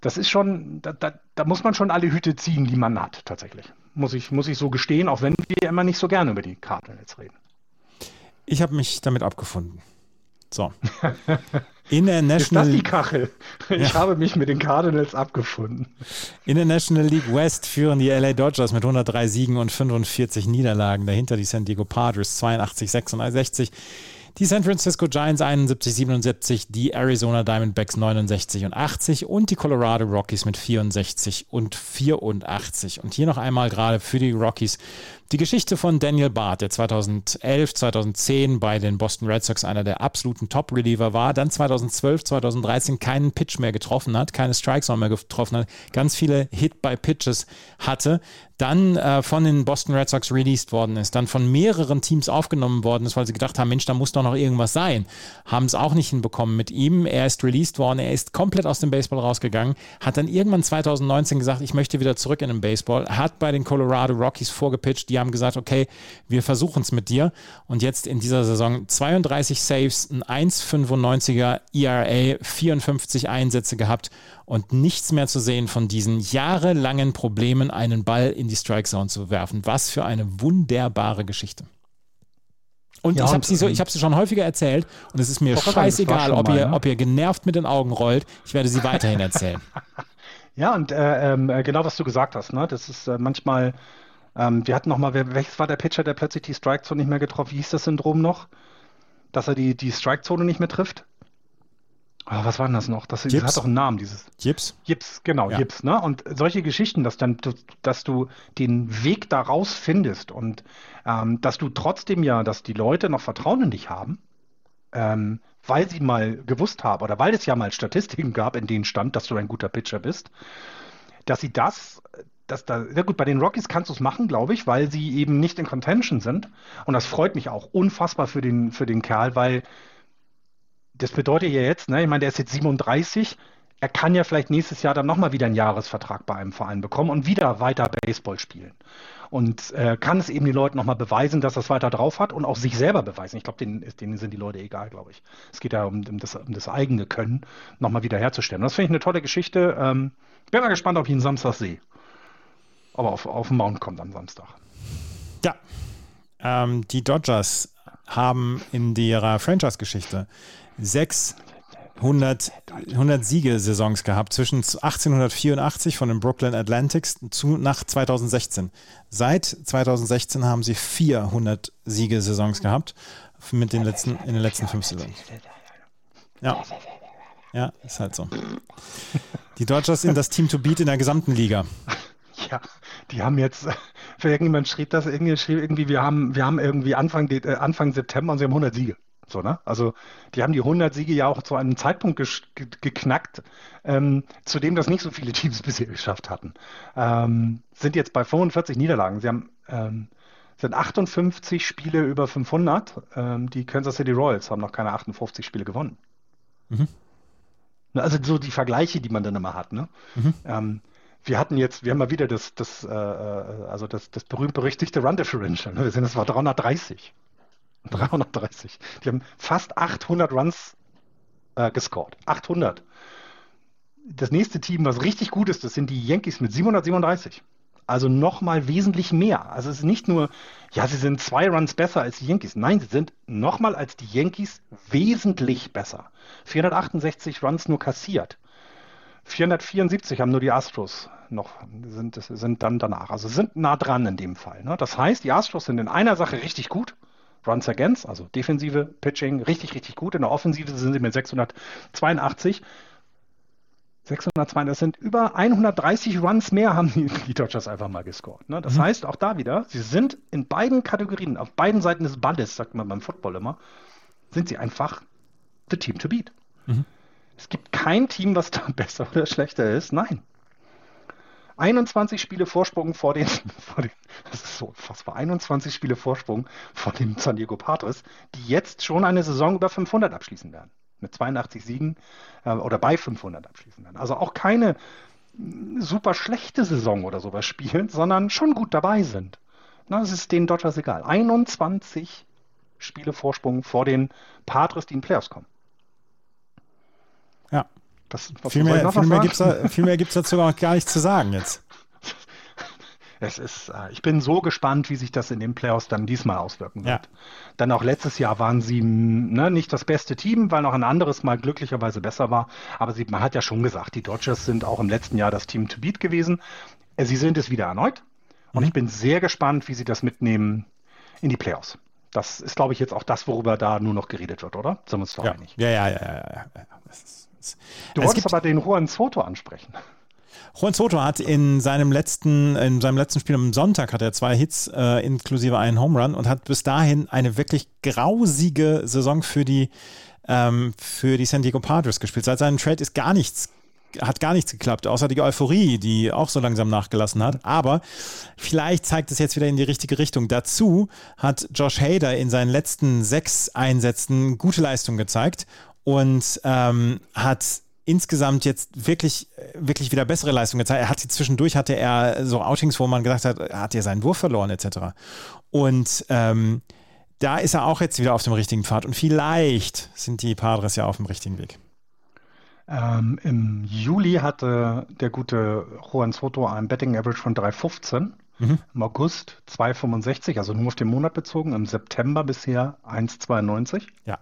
das ist schon, da, da, da muss man schon alle Hüte ziehen, die man hat, tatsächlich. Muss ich, muss ich so gestehen, auch wenn wir immer nicht so gerne über die Cardinals reden.
Ich habe mich damit abgefunden. So. In der National
Ist das die Kachel? Ich ja. habe mich mit den Cardinals abgefunden.
In der National League West führen die LA Dodgers mit 103 Siegen und 45 Niederlagen. Dahinter die San Diego Padres 82, 66. Die San Francisco Giants 71, 77, die Arizona Diamondbacks 69 und 80 und die Colorado Rockies mit 64 und 84. Und hier noch einmal gerade für die Rockies die Geschichte von Daniel Barth, der 2011, 2010 bei den Boston Red Sox einer der absoluten Top-Reliever war, dann 2012, 2013 keinen Pitch mehr getroffen hat, keine Strikes mehr getroffen hat, ganz viele Hit-by-Pitches hatte, dann äh, von den Boston Red Sox released worden ist, dann von mehreren Teams aufgenommen worden ist, weil sie gedacht haben, Mensch, da muss doch noch irgendwas sein. Haben es auch nicht hinbekommen mit ihm. Er ist released worden, er ist komplett aus dem Baseball rausgegangen, hat dann irgendwann 2019 gesagt, ich möchte wieder zurück in den Baseball, hat bei den Colorado Rockies vorgepitcht, die haben gesagt, okay, wir versuchen es mit dir. Und jetzt in dieser Saison 32 Saves, ein 1,95er ERA, 54 Einsätze gehabt und nichts mehr zu sehen von diesen jahrelangen Problemen, einen Ball in die Strike Zone zu werfen. Was für eine wunderbare Geschichte. Und ja, ich habe sie so, ich habe sie schon häufiger erzählt und es ist mir scheißegal, ob ihr, ne? ob ihr genervt mit den Augen rollt. Ich werde sie weiterhin erzählen.
ja, und äh, äh, genau was du gesagt hast, ne? Das ist äh, manchmal ähm, wir hatten noch mal, welches war der Pitcher, der plötzlich die Strike-Zone nicht mehr getroffen? Wie hieß das Syndrom noch? Dass er die, die Strike-Zone nicht mehr trifft? Oh, was war denn das noch? Das, das hat doch einen Namen, dieses.
Jips?
Jips, genau, ja. Jips, ne? Und solche Geschichten, dass dann, dass du den Weg daraus findest und ähm, dass du trotzdem ja, dass die Leute noch Vertrauen in dich haben, ähm, weil sie mal gewusst haben oder weil es ja mal Statistiken gab, in denen stand, dass du ein guter Pitcher bist, dass sie das das da, ja gut, bei den Rockies kannst du es machen, glaube ich, weil sie eben nicht in Contention sind. Und das freut mich auch unfassbar für den, für den Kerl, weil das bedeutet ja jetzt, ne, ich meine, der ist jetzt 37, er kann ja vielleicht nächstes Jahr dann nochmal wieder einen Jahresvertrag bei einem Verein bekommen und wieder weiter Baseball spielen. Und äh, kann es eben den Leuten nochmal beweisen, dass er es weiter drauf hat und auch sich selber beweisen. Ich glaube, denen, denen, sind die Leute egal, glaube ich. Es geht ja um, um, das, um das, eigene Können nochmal wieder herzustellen. Das finde ich eine tolle Geschichte. Ähm, bin mal gespannt, ob ich ihn Samstag sehe aber auf, auf den Mount kommt am Samstag.
Ja, ähm, die Dodgers haben in ihrer Franchise-Geschichte sechs 100, 100 Siegesaisons gehabt zwischen 1884 von den Brooklyn Atlantics zu, nach 2016. Seit 2016 haben sie 400 Siegesaisons gehabt mit den letzten, in den letzten fünf Saisons. Ja. Ja, ist halt so. Die Dodgers sind das Team to beat in der gesamten Liga.
Ja, die haben jetzt, für irgendjemand schrieb das, irgendwie, schrieb irgendwie wir, haben, wir haben irgendwie Anfang, äh, Anfang September und sie haben 100 Siege. So, ne? Also die haben die 100 Siege ja auch zu einem Zeitpunkt ge geknackt, ähm, zu dem das nicht so viele Teams bisher geschafft hatten. Ähm, sind jetzt bei 45 Niederlagen. Sie haben ähm, sind 58 Spiele über 500. Ähm, die Kansas City Royals haben noch keine 58 Spiele gewonnen. Mhm. Also so die Vergleiche, die man dann immer hat. Ne? Mhm. Wir hatten jetzt, wir haben mal wieder das, das, äh, äh also das, das berühmt-berüchtigte Run Differential. Ne? Wir sind, es war 330. 330. Die haben fast 800 Runs äh, gescored. 800. Das nächste Team, was richtig gut ist, das sind die Yankees mit 737. Also nochmal wesentlich mehr. Also es ist nicht nur, ja, sie sind zwei Runs besser als die Yankees. Nein, sie sind nochmal als die Yankees wesentlich besser. 468 Runs nur kassiert. 474 haben nur die Astros noch, sind, sind dann danach. Also sind nah dran in dem Fall. Ne? Das heißt, die Astros sind in einer Sache richtig gut. Runs against, also defensive Pitching, richtig, richtig gut. In der Offensive sind sie mit 682. 602, das sind über 130 Runs mehr, haben die, die Dodgers einfach mal gescored. Ne? Das mhm. heißt, auch da wieder, sie sind in beiden Kategorien, auf beiden Seiten des Balles, sagt man beim Football immer, sind sie einfach the team to beat. Mhm. Es gibt kein Team, was da besser oder schlechter ist. Nein. 21 Spiele Vorsprung vor den, vor den das ist so fast 21 Spiele Vorsprung vor den San Diego Padres, die jetzt schon eine Saison über 500 abschließen werden. Mit 82 Siegen äh, oder bei 500 abschließen werden. Also auch keine super schlechte Saison oder sowas spielen, sondern schon gut dabei sind. Na, das ist den Dodgers egal. 21 Spiele Vorsprung vor den Padres, die in Playoffs kommen.
Ja. Das, viel mehr, viel mehr gibt es da, dazu auch gar nicht zu sagen jetzt.
Es ist, äh, ich bin so gespannt, wie sich das in den Playoffs dann diesmal auswirken wird. Ja. Dann auch letztes Jahr waren sie ne, nicht das beste Team, weil noch ein anderes mal glücklicherweise besser war. Aber sie, man hat ja schon gesagt, die Dodgers sind auch im letzten Jahr das Team to beat gewesen. Äh, sie sind es wieder erneut. Und mhm. ich bin sehr gespannt, wie sie das mitnehmen in die Playoffs. Das ist, glaube ich, jetzt auch das, worüber da nur noch geredet wird, oder? Sind wir uns doch
ja.
einig?
Ja, ja, ja, ja. ja,
ist, du wolltest aber den Juan Soto ansprechen.
Juan Soto hat in seinem letzten, in seinem letzten Spiel am Sonntag hat er zwei Hits äh, inklusive einen Home Run und hat bis dahin eine wirklich grausige Saison für die ähm, für die San Diego Padres gespielt. Seit seinem Trade ist gar nichts hat gar nichts geklappt, außer die Euphorie, die auch so langsam nachgelassen hat. Aber vielleicht zeigt es jetzt wieder in die richtige Richtung. Dazu hat Josh Hader in seinen letzten sechs Einsätzen gute Leistung gezeigt und ähm, hat insgesamt jetzt wirklich, wirklich wieder bessere Leistung gezeigt. Er hat sie zwischendurch, hatte er so Outings, wo man gesagt hat, hat er seinen Wurf verloren, etc. Und ähm, da ist er auch jetzt wieder auf dem richtigen Pfad. Und vielleicht sind die Padres ja auf dem richtigen Weg.
Ähm, Im Juli hatte der gute Juan Soto ein Betting Average von 3,15. Mhm. Im August 2,65, also nur auf den Monat bezogen. Im September bisher 1,92.
Ja.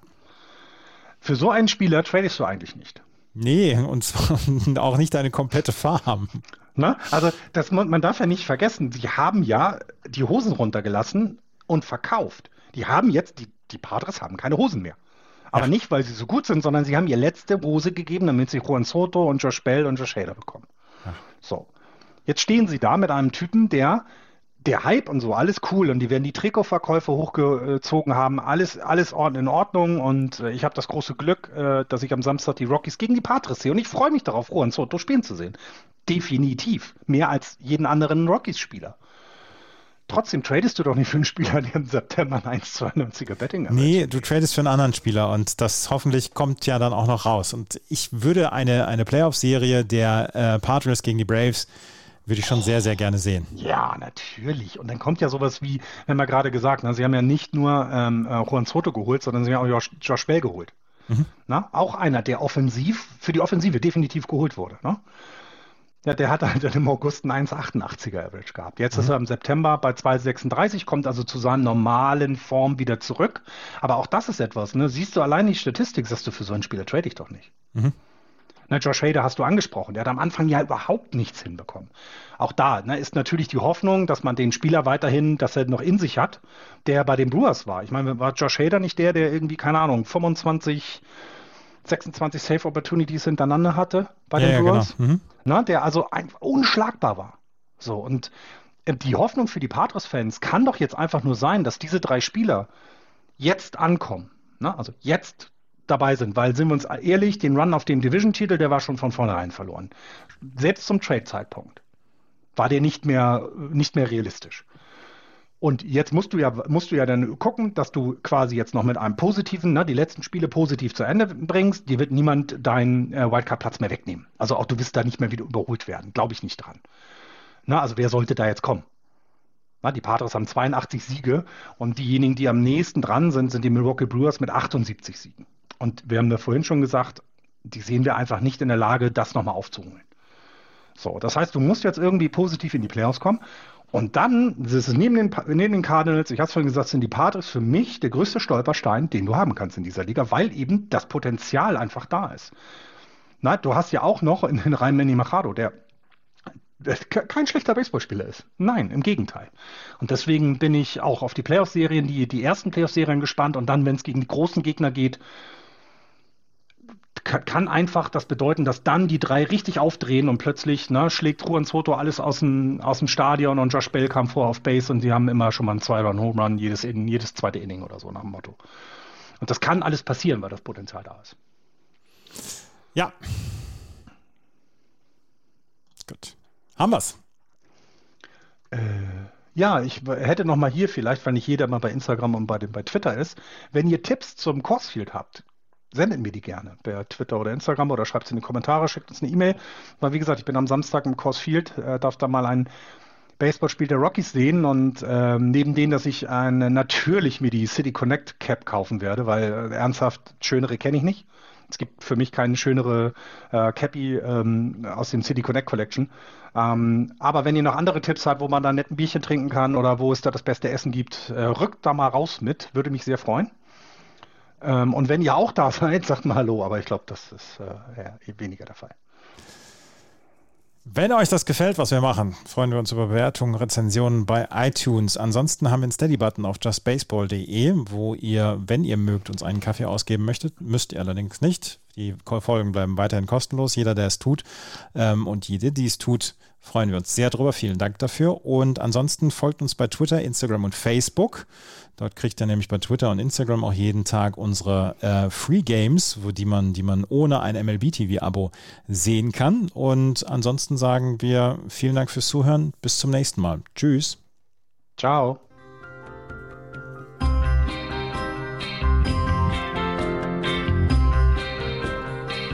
Für so einen Spieler tradest du eigentlich nicht.
Nee, und zwar auch nicht eine komplette Farm.
Na, also das, man darf ja nicht vergessen, sie haben ja die Hosen runtergelassen und verkauft. Die haben jetzt, die, die Padres haben keine Hosen mehr. Aber ja. nicht, weil sie so gut sind, sondern sie haben ihr letzte Hose gegeben, damit sie Juan Soto und Josh Bell und Josh Hader bekommen. Ja. So. Jetzt stehen sie da mit einem Typen, der der Hype und so, alles cool und die werden die Trikotverkäufe hochgezogen haben, alles, alles in Ordnung und äh, ich habe das große Glück, äh, dass ich am Samstag die Rockies gegen die Patres sehe und ich freue mich darauf, Juan Soto spielen zu sehen. Definitiv. Mehr als jeden anderen Rockies-Spieler. Trotzdem tradest du doch nicht für einen Spieler, der im September ein 1,92er Betting
hat. Nee, du tradest für einen anderen Spieler und das hoffentlich kommt ja dann auch noch raus. Und ich würde eine, eine Playoff-Serie der äh, Padres gegen die Braves würde ich schon sehr, sehr gerne sehen.
Ja, natürlich. Und dann kommt ja sowas wie, wenn wir gerade gesagt, na, sie haben ja nicht nur ähm, äh, Juan Soto geholt, sondern sie haben auch Josh, Josh Bell geholt. Mhm. Na, auch einer, der offensiv, für die Offensive definitiv geholt wurde. Ne? Ja, der hat halt im August einen 1,88er Average gehabt. Jetzt mhm. ist er im September bei 2,36, kommt also zu seiner normalen Form wieder zurück. Aber auch das ist etwas, ne? Siehst du allein die Statistik, sagst du, für so einen Spieler trade ich doch nicht. Mhm. Ne, Josh Hader hast du angesprochen. Der hat am Anfang ja überhaupt nichts hinbekommen. Auch da ne, ist natürlich die Hoffnung, dass man den Spieler weiterhin, dass er noch in sich hat, der bei den Brewers war. Ich meine, war Josh Hader nicht der, der irgendwie, keine Ahnung, 25, 26 Safe Opportunities hintereinander hatte bei ja, den Brewers? Ja, genau. mhm. ne, der also unschlagbar war. So, und äh, die Hoffnung für die Patriots-Fans kann doch jetzt einfach nur sein, dass diese drei Spieler jetzt ankommen. Ne? Also jetzt dabei sind, weil sind wir uns ehrlich, den Run auf dem Division-Titel, der war schon von vornherein verloren. Selbst zum Trade-Zeitpunkt war der nicht mehr, nicht mehr realistisch. Und jetzt musst du ja, musst du ja dann gucken, dass du quasi jetzt noch mit einem positiven, ne, die letzten Spiele positiv zu Ende bringst. Dir wird niemand deinen äh, Wildcard-Platz mehr wegnehmen. Also auch du wirst da nicht mehr wieder überholt werden. Glaube ich nicht dran. Na, also wer sollte da jetzt kommen? Na, die Padres haben 82 Siege und diejenigen, die am nächsten dran sind, sind die Milwaukee Brewers mit 78 Siegen. Und wir haben da vorhin schon gesagt, die sehen wir einfach nicht in der Lage, das nochmal aufzuholen. So, das heißt, du musst jetzt irgendwie positiv in die Playoffs kommen. Und dann, das ist neben den, neben den Cardinals, ich habe es vorhin gesagt, sind die Padres für mich der größte Stolperstein, den du haben kannst in dieser Liga, weil eben das Potenzial einfach da ist. Na, du hast ja auch noch in den Reihen Manny Machado, der kein schlechter Baseballspieler ist. Nein, im Gegenteil. Und deswegen bin ich auch auf die Playoff-Serien, die, die ersten Playoff-Serien gespannt und dann, wenn es gegen die großen Gegner geht, kann einfach das bedeuten, dass dann die drei richtig aufdrehen und plötzlich ne, schlägt Juan Soto alles aus dem, aus dem Stadion und Josh Bell kam vor auf Base und die haben immer schon mal einen Zwei-Run-Home-Run jedes, jedes zweite Inning oder so nach dem Motto. Und das kann alles passieren, weil das Potenzial da ist.
Ja. Gut. Haben wir's.
Äh, ja, ich hätte noch mal hier vielleicht, weil nicht jeder mal bei Instagram und bei, dem, bei Twitter ist, wenn ihr Tipps zum Coursefield habt, sendet mir die gerne per Twitter oder Instagram oder schreibt es in die Kommentare, schickt uns eine E-Mail. Weil wie gesagt, ich bin am Samstag im Coursefield, äh, darf da mal ein Baseballspiel der Rockies sehen und äh, neben denen, dass ich eine, natürlich mir die City Connect Cap kaufen werde, weil äh, ernsthaft schönere kenne ich nicht. Es gibt für mich keine schönere äh, Cappy ähm, aus dem City Connect Collection. Ähm, aber wenn ihr noch andere Tipps habt, wo man da nett ein Bierchen trinken kann oder wo es da das beste Essen gibt, äh, rückt da mal raus mit, würde mich sehr freuen. Ähm, und wenn ihr auch da seid, sagt mal Hallo, aber ich glaube, das ist äh, weniger der Fall.
Wenn euch das gefällt, was wir machen, freuen wir uns über Bewertungen, Rezensionen bei iTunes. Ansonsten haben wir einen Steady-Button auf justbaseball.de, wo ihr, wenn ihr mögt, uns einen Kaffee ausgeben möchtet, müsst ihr allerdings nicht. Die Folgen bleiben weiterhin kostenlos, jeder, der es tut. Ähm, und jede, die es tut, freuen wir uns sehr drüber. Vielen Dank dafür. Und ansonsten folgt uns bei Twitter, Instagram und Facebook. Dort kriegt ihr nämlich bei Twitter und Instagram auch jeden Tag unsere äh, Free Games, wo die man, die man ohne ein MLB TV-Abo sehen kann. Und ansonsten sagen wir vielen Dank fürs Zuhören. Bis zum nächsten Mal. Tschüss.
Ciao.